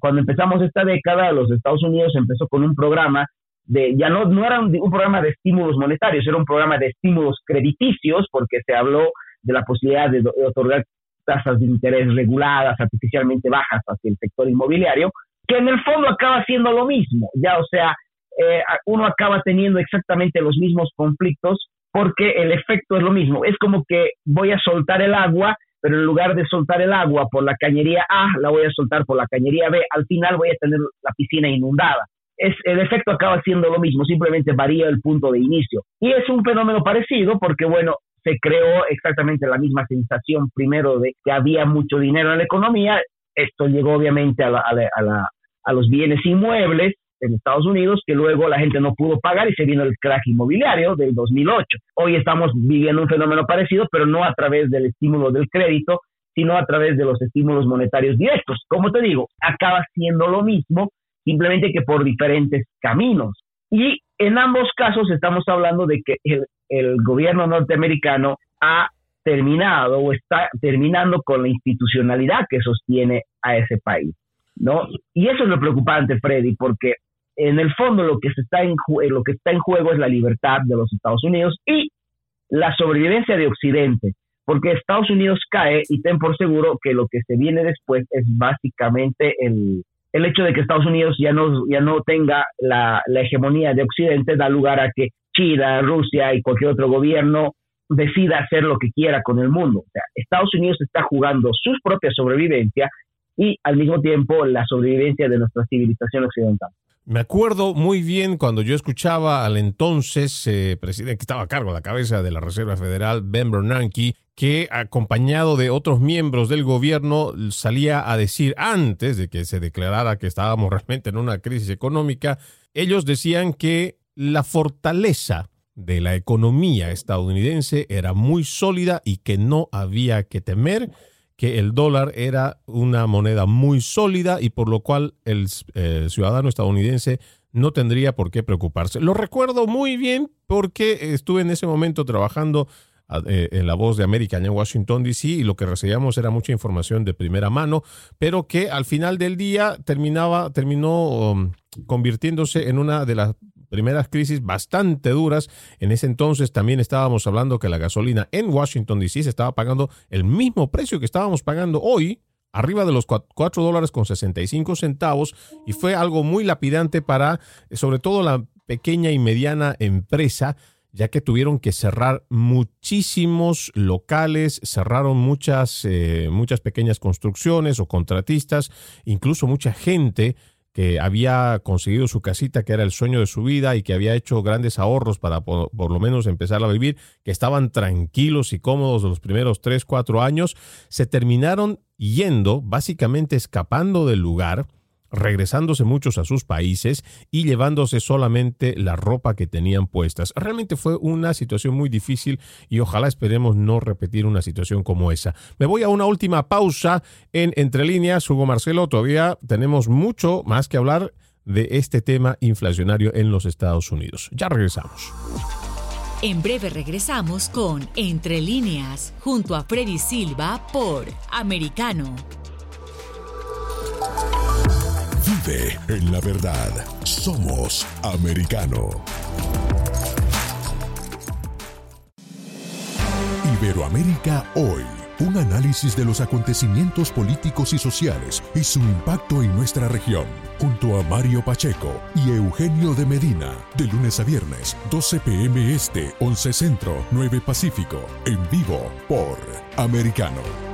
cuando empezamos esta década, los Estados Unidos empezó con un programa de, ya no, no era un, programa de estímulos monetarios, era un programa de estímulos crediticios, porque se habló de la posibilidad de otorgar tasas de interés reguladas, artificialmente bajas hacia el sector inmobiliario, que en el fondo acaba siendo lo mismo, ya, o sea, eh, uno acaba teniendo exactamente los mismos conflictos porque el efecto es lo mismo. Es como que voy a soltar el agua, pero en lugar de soltar el agua por la cañería A, la voy a soltar por la cañería B. Al final voy a tener la piscina inundada. Es, el efecto acaba siendo lo mismo, simplemente varía el punto de inicio. Y es un fenómeno parecido porque, bueno, se creó exactamente la misma sensación primero de que había mucho dinero en la economía. Esto llegó obviamente a la, a la, a los bienes inmuebles en Estados Unidos que luego la gente no pudo pagar y se vino el crack inmobiliario del 2008. Hoy estamos viviendo un fenómeno parecido, pero no a través del estímulo del crédito, sino a través de los estímulos monetarios directos. Como te digo, acaba siendo lo mismo, simplemente que por diferentes caminos. Y en ambos casos estamos hablando de que el, el gobierno norteamericano ha terminado o está terminando con la institucionalidad que sostiene a ese país, ¿no? Y eso es lo preocupante, Freddy, porque en el fondo lo que se está en lo que está en juego es la libertad de los Estados Unidos y la sobrevivencia de Occidente, porque Estados Unidos cae y ten por seguro que lo que se viene después es básicamente el, el hecho de que Estados Unidos ya no, ya no tenga la, la hegemonía de Occidente da lugar a que China, Rusia y cualquier otro gobierno decida hacer lo que quiera con el mundo. O sea, Estados Unidos está jugando su propia sobrevivencia y al mismo tiempo la sobrevivencia de nuestra civilización occidental. Me acuerdo muy bien cuando yo escuchaba al entonces eh, presidente que estaba a cargo de la cabeza de la Reserva Federal, Ben Bernanke, que acompañado de otros miembros del gobierno salía a decir antes de que se declarara que estábamos realmente en una crisis económica, ellos decían que la fortaleza de la economía estadounidense era muy sólida y que no había que temer que el dólar era una moneda muy sólida y por lo cual el eh, ciudadano estadounidense no tendría por qué preocuparse. Lo recuerdo muy bien porque estuve en ese momento trabajando eh, en la voz de América en Washington, D.C. y lo que recibíamos era mucha información de primera mano, pero que al final del día terminaba, terminó um, convirtiéndose en una de las primeras crisis bastante duras. En ese entonces también estábamos hablando que la gasolina en Washington, D.C. se estaba pagando el mismo precio que estábamos pagando hoy, arriba de los 4 dólares con 65 centavos, y fue algo muy lapidante para, sobre todo, la pequeña y mediana empresa ya que tuvieron que cerrar muchísimos locales, cerraron muchas, eh, muchas pequeñas construcciones o contratistas, incluso mucha gente que había conseguido su casita, que era el sueño de su vida y que había hecho grandes ahorros para por, lo menos empezar a vivir, que estaban tranquilos y cómodos los primeros tres, cuatro años, se terminaron yendo, básicamente escapando del lugar regresándose muchos a sus países y llevándose solamente la ropa que tenían puestas. Realmente fue una situación muy difícil y ojalá esperemos no repetir una situación como esa. Me voy a una última pausa en Entre líneas, Hugo Marcelo, todavía tenemos mucho más que hablar de este tema inflacionario en los Estados Unidos. Ya regresamos. En breve regresamos con Entre líneas, junto a Freddy Silva por Americano. En la verdad. Somos americano. Iberoamérica hoy. Un análisis de los acontecimientos políticos y sociales y su impacto en nuestra región, junto a Mario Pacheco y Eugenio de Medina, de lunes a viernes, 12 pm este, 11 centro, 9 pacífico, en vivo por Americano.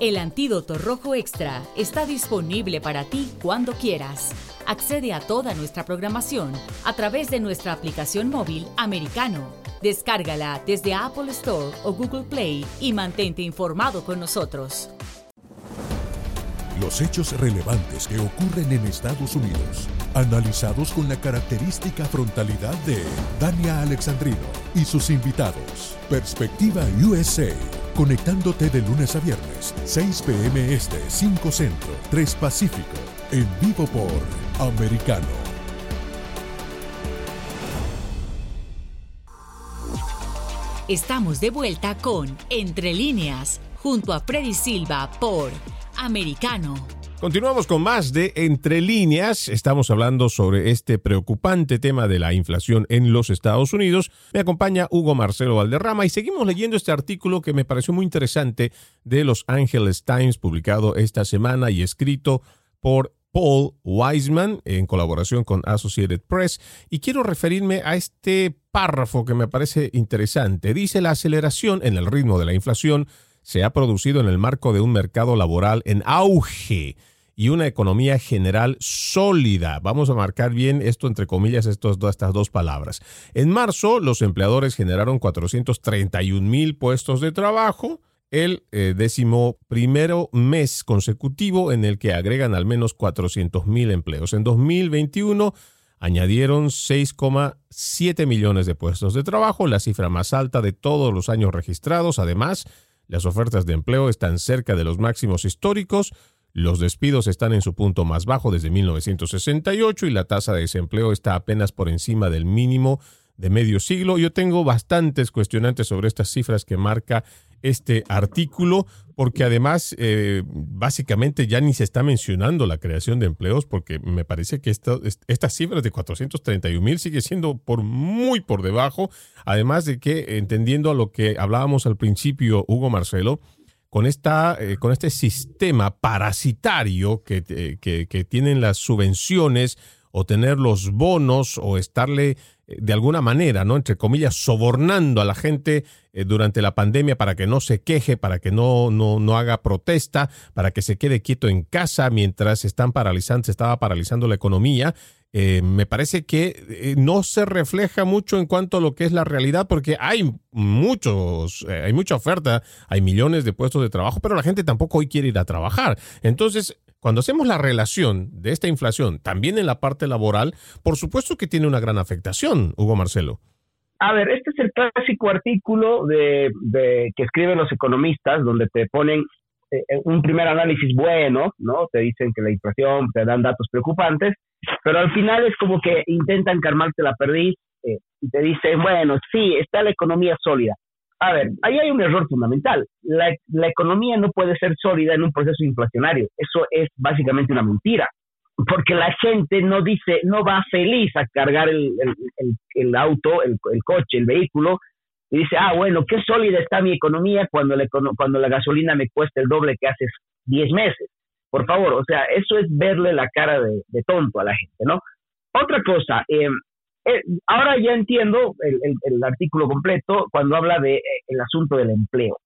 El antídoto rojo extra está disponible para ti cuando quieras. Accede a toda nuestra programación a través de nuestra aplicación móvil americano. Descárgala desde Apple Store o Google Play y mantente informado con nosotros. Los hechos relevantes que ocurren en Estados Unidos, analizados con la característica frontalidad de Dania Alexandrino y sus invitados. Perspectiva USA conectándote de lunes a viernes, 6 pm este, 5 centro, 3 pacífico, en vivo por Americano. Estamos de vuelta con Entre líneas, junto a Freddy Silva por Americano. Continuamos con más de Entre líneas. Estamos hablando sobre este preocupante tema de la inflación en los Estados Unidos. Me acompaña Hugo Marcelo Valderrama y seguimos leyendo este artículo que me pareció muy interesante de Los Angeles Times, publicado esta semana y escrito por Paul Wiseman en colaboración con Associated Press. Y quiero referirme a este párrafo que me parece interesante. Dice la aceleración en el ritmo de la inflación se ha producido en el marco de un mercado laboral en auge y una economía general sólida. Vamos a marcar bien esto entre comillas, estas dos palabras. En marzo, los empleadores generaron 431 mil puestos de trabajo, el eh, décimo primero mes consecutivo en el que agregan al menos 400 mil empleos. En 2021 añadieron 6,7 millones de puestos de trabajo, la cifra más alta de todos los años registrados. Además, las ofertas de empleo están cerca de los máximos históricos, los despidos están en su punto más bajo desde 1968 y la tasa de desempleo está apenas por encima del mínimo de medio siglo. Yo tengo bastantes cuestionantes sobre estas cifras que marca este artículo, porque además eh, básicamente ya ni se está mencionando la creación de empleos, porque me parece que esta, estas cifras de 431 mil sigue siendo por muy por debajo, además de que entendiendo a lo que hablábamos al principio, Hugo Marcelo, con, esta, eh, con este sistema parasitario que, eh, que, que tienen las subvenciones o tener los bonos o estarle de alguna manera, ¿no? Entre comillas, sobornando a la gente eh, durante la pandemia para que no se queje, para que no, no, no haga protesta, para que se quede quieto en casa mientras están paralizando, se estaba paralizando la economía. Eh, me parece que eh, no se refleja mucho en cuanto a lo que es la realidad, porque hay muchos, hay mucha oferta, hay millones de puestos de trabajo, pero la gente tampoco hoy quiere ir a trabajar. Entonces, cuando hacemos la relación de esta inflación también en la parte laboral, por supuesto que tiene una gran afectación, Hugo Marcelo. A ver, este es el clásico artículo de, que escriben los economistas, donde te ponen eh, un primer análisis bueno, ¿no? Te dicen que la inflación, te dan datos preocupantes, pero al final es como que intentan calmarte la perdiz eh, y te dicen, bueno, sí, está la economía sólida, a ver, ahí hay un error fundamental. La, economía no puede ser sólida en un proceso inflacionario. Eso es básicamente una mentira. Porque la gente no dice, no va feliz a cargar el, auto, el, coche, el vehículo, y dice, ah, bueno, qué sólida está mi economía cuando la, cuando la gasolina me cuesta el doble que hace 10 meses. Por favor, o sea, eso es verle la cara de, tonto a la gente, ¿no? Otra cosa, eh, eh, ahora ya entiendo el, artículo completo cuando habla de eh, el asunto del empleo.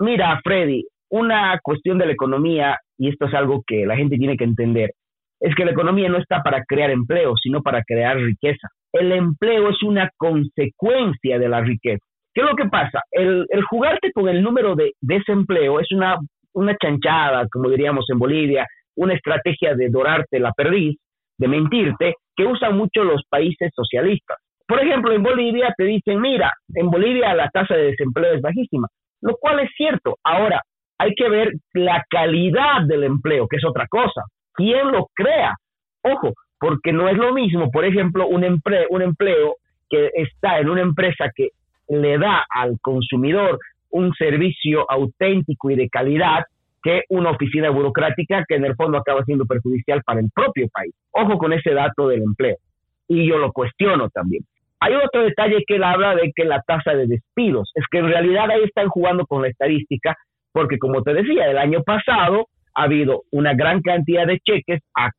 Mira, Freddy, una cuestión de la economía, y esto es algo que la gente tiene que entender, es que la economía no está para crear empleo, sino para crear riqueza. El empleo es una consecuencia de la riqueza. ¿Qué es lo que pasa? El, jugarte con el número de desempleo es una, una chanchada, como diríamos en Bolivia, una estrategia de dorarte la perdiz, de mentirte, que usan mucho los países socialistas. Por ejemplo, en Bolivia te dicen, mira, en Bolivia la tasa de desempleo es bajísima, lo cual es cierto. Ahora, hay que ver la calidad del empleo, que es otra cosa. ¿Quién lo crea? Ojo, porque no es lo mismo, por ejemplo, un empleo, un empleo que está en una empresa que le da al consumidor un servicio auténtico y de calidad que una oficina burocrática que en el fondo acaba siendo perjudicial para el propio país. Ojo con ese dato del empleo. Y yo lo cuestiono también. Hay otro detalle que él habla de que la tasa de despidos, es que en realidad ahí están jugando con la estadística, porque como te decía, el año pasado ha habido una gran cantidad de cheques, a,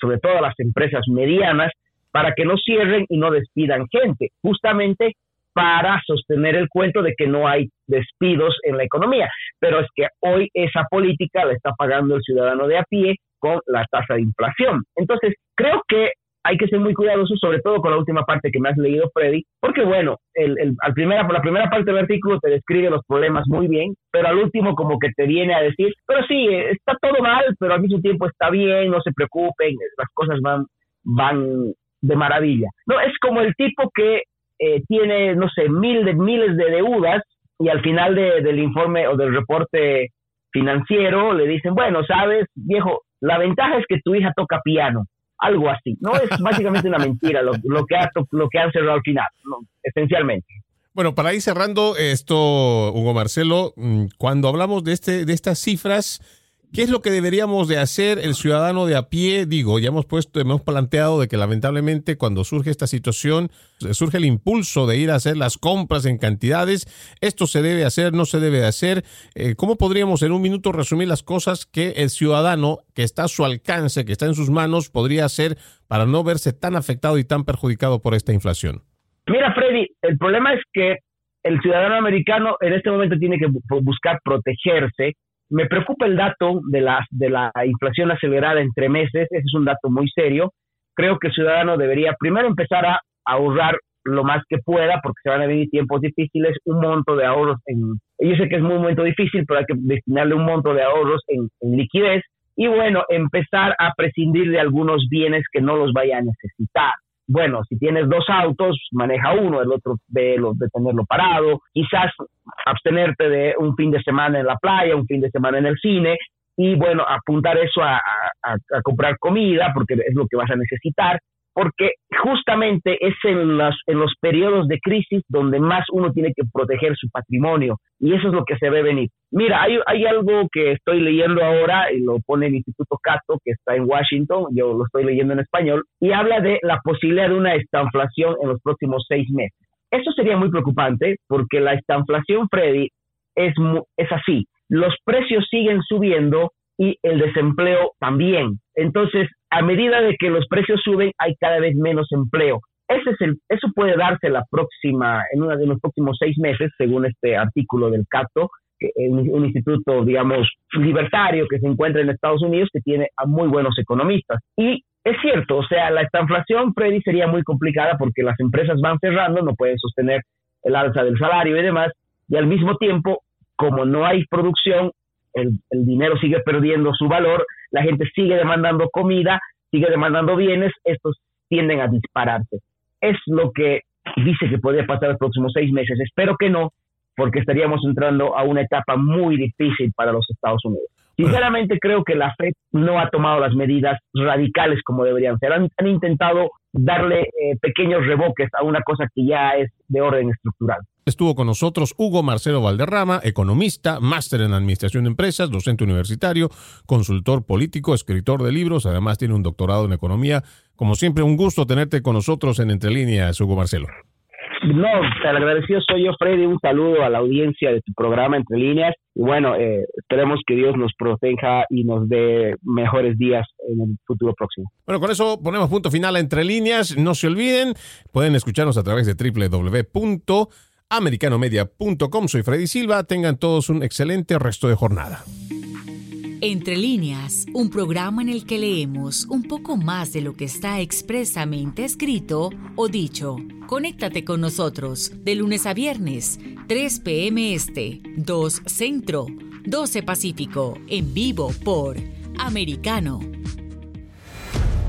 sobre todo a las empresas medianas, para que no cierren y no despidan gente, justamente para sostener el cuento de que no hay despidos en la economía. Pero es que hoy esa política la está pagando el ciudadano de a pie con la tasa de inflación. Entonces, creo que hay que ser muy cuidadosos, sobre todo con la última parte que me has leído, Freddy, porque bueno, el, al primera, la primera parte del artículo te describe los problemas muy bien, pero al último como que te viene a decir, pero sí, está todo mal, pero al mismo tiempo está bien, no se preocupen, las cosas van, van de maravilla. No, es como el tipo que eh, tiene, no sé, mil de, miles de deudas y al final del informe o del reporte financiero le dicen, bueno, sabes, viejo, la ventaja es que tu hija toca piano, algo así. No es básicamente una mentira lo, que, ha, lo que han cerrado al final, esencialmente. Bueno, para ir cerrando esto, Hugo Marcelo, mm, cuando hablamos de, este, de estas cifras, ¿Qué es lo que deberíamos de hacer el ciudadano de a pie? Digo, ya hemos puesto, hemos planteado de que lamentablemente cuando surge esta situación, surge el impulso de ir a hacer las compras en cantidades. Esto se debe hacer, no se debe hacer. Eh, ¿Cómo podríamos en un minuto resumir las cosas que el ciudadano que está a su alcance, que está en sus manos, podría hacer para no verse tan afectado y tan perjudicado por esta inflación? Mira, Freddy, el problema es que el ciudadano americano en este momento tiene que buscar protegerse me preocupa el dato de la, de la inflación acelerada entre meses, ese es un dato muy serio. Creo que el ciudadano debería primero empezar a ahorrar lo más que pueda, porque se van a venir tiempos difíciles, un monto de ahorros en... Yo sé que es un momento difícil, pero hay que destinarle un monto de ahorros en, en liquidez y bueno, empezar a prescindir de algunos bienes que no los vaya a necesitar bueno, si tienes dos autos, maneja uno, el otro de, de tenerlo parado, quizás abstenerte de un fin de semana en la playa, un fin de semana en el cine, y bueno, apuntar eso a, a comprar comida, porque es lo que vas a necesitar, porque justamente es en los, en los periodos de crisis donde más uno tiene que proteger su patrimonio y eso es lo que se ve venir. Mira, hay, hay algo que estoy leyendo ahora y lo pone el Instituto Cato que está en Washington, yo lo estoy leyendo en español, y habla de la posibilidad de una estanflación en los próximos seis meses. Eso sería muy preocupante porque la estanflación, Freddy, es, es así. Los precios siguen subiendo y el desempleo también. Entonces, a medida de que los precios suben, hay cada vez menos empleo. Ese es el, eso puede darse la próxima, en uno de los próximos seis meses, según este artículo del CATO, que un instituto, digamos, libertario que se encuentra en Estados Unidos, que tiene a muy buenos economistas. Y es cierto, o sea, la inflación, Freddy, sería muy complicada porque las empresas van cerrando, no pueden sostener el alza del salario y demás, y al mismo tiempo, como no hay producción, el, dinero sigue perdiendo su valor, la gente sigue demandando comida, sigue demandando bienes, estos tienden a dispararse. Es lo que dice que puede pasar los próximos seis meses. Espero que no, porque estaríamos entrando a una etapa muy difícil para los Estados Unidos. Sinceramente creo que la Fed no ha tomado las medidas radicales como deberían ser. Han, intentado darle eh, pequeños revoques a una cosa que ya es de orden estructural. Estuvo con nosotros Hugo Marcelo Valderrama, economista, máster en administración de empresas, docente universitario, consultor político, escritor de libros, además tiene un doctorado en economía. Como siempre, un gusto tenerte con nosotros en Entre Líneas, Hugo Marcelo. No, te agradecido soy yo, Freddy. Un saludo a la audiencia de tu programa Entre Líneas. Y bueno, eh, esperemos que Dios nos proteja y nos dé mejores días en el futuro próximo. Bueno, con eso ponemos punto final a Entre Líneas. No se olviden, pueden escucharnos a través de www.americanomedia.com. Soy Freddy Silva. Tengan todos un excelente resto de jornada. Entre líneas, un programa en el que leemos un poco más de lo que está expresamente escrito o dicho. Conéctate con nosotros de lunes a viernes, 3 p.m. Este, 2 Centro, 12 Pacífico, en vivo por Americano.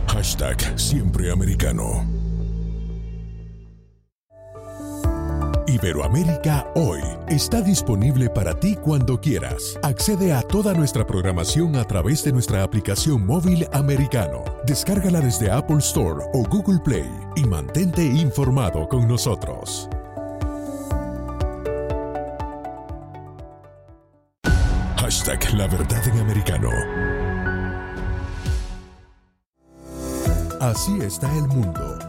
Hashtag Siempre Americano. Iberoamérica Hoy está disponible para ti cuando quieras. Accede a toda nuestra programación a través de nuestra aplicación móvil americano. Descárgala desde Apple Store o Google Play y mantente informado con nosotros. Hashtag La Verdad en Americano. Así está el mundo.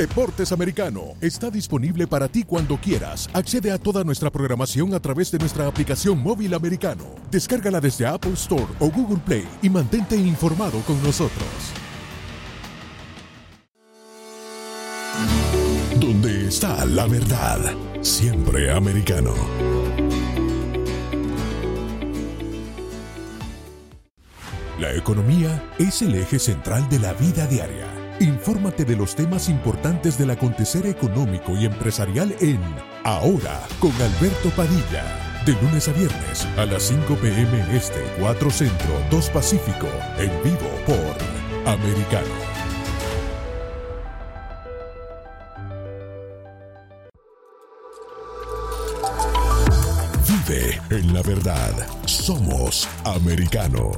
Deportes Americano está disponible para ti cuando quieras. Accede a toda nuestra programación a través de nuestra aplicación móvil americano. Descárgala desde Apple Store o Google Play y mantente informado con nosotros. Donde está la verdad, siempre americano. La economía es el eje central de la vida diaria. Infórmate de los temas importantes del acontecer económico y empresarial en Ahora con Alberto Padilla. De lunes a viernes a las 5 pm este, 4 centro, 2 pacífico, en vivo por Americano. Vive en la verdad. Somos americano.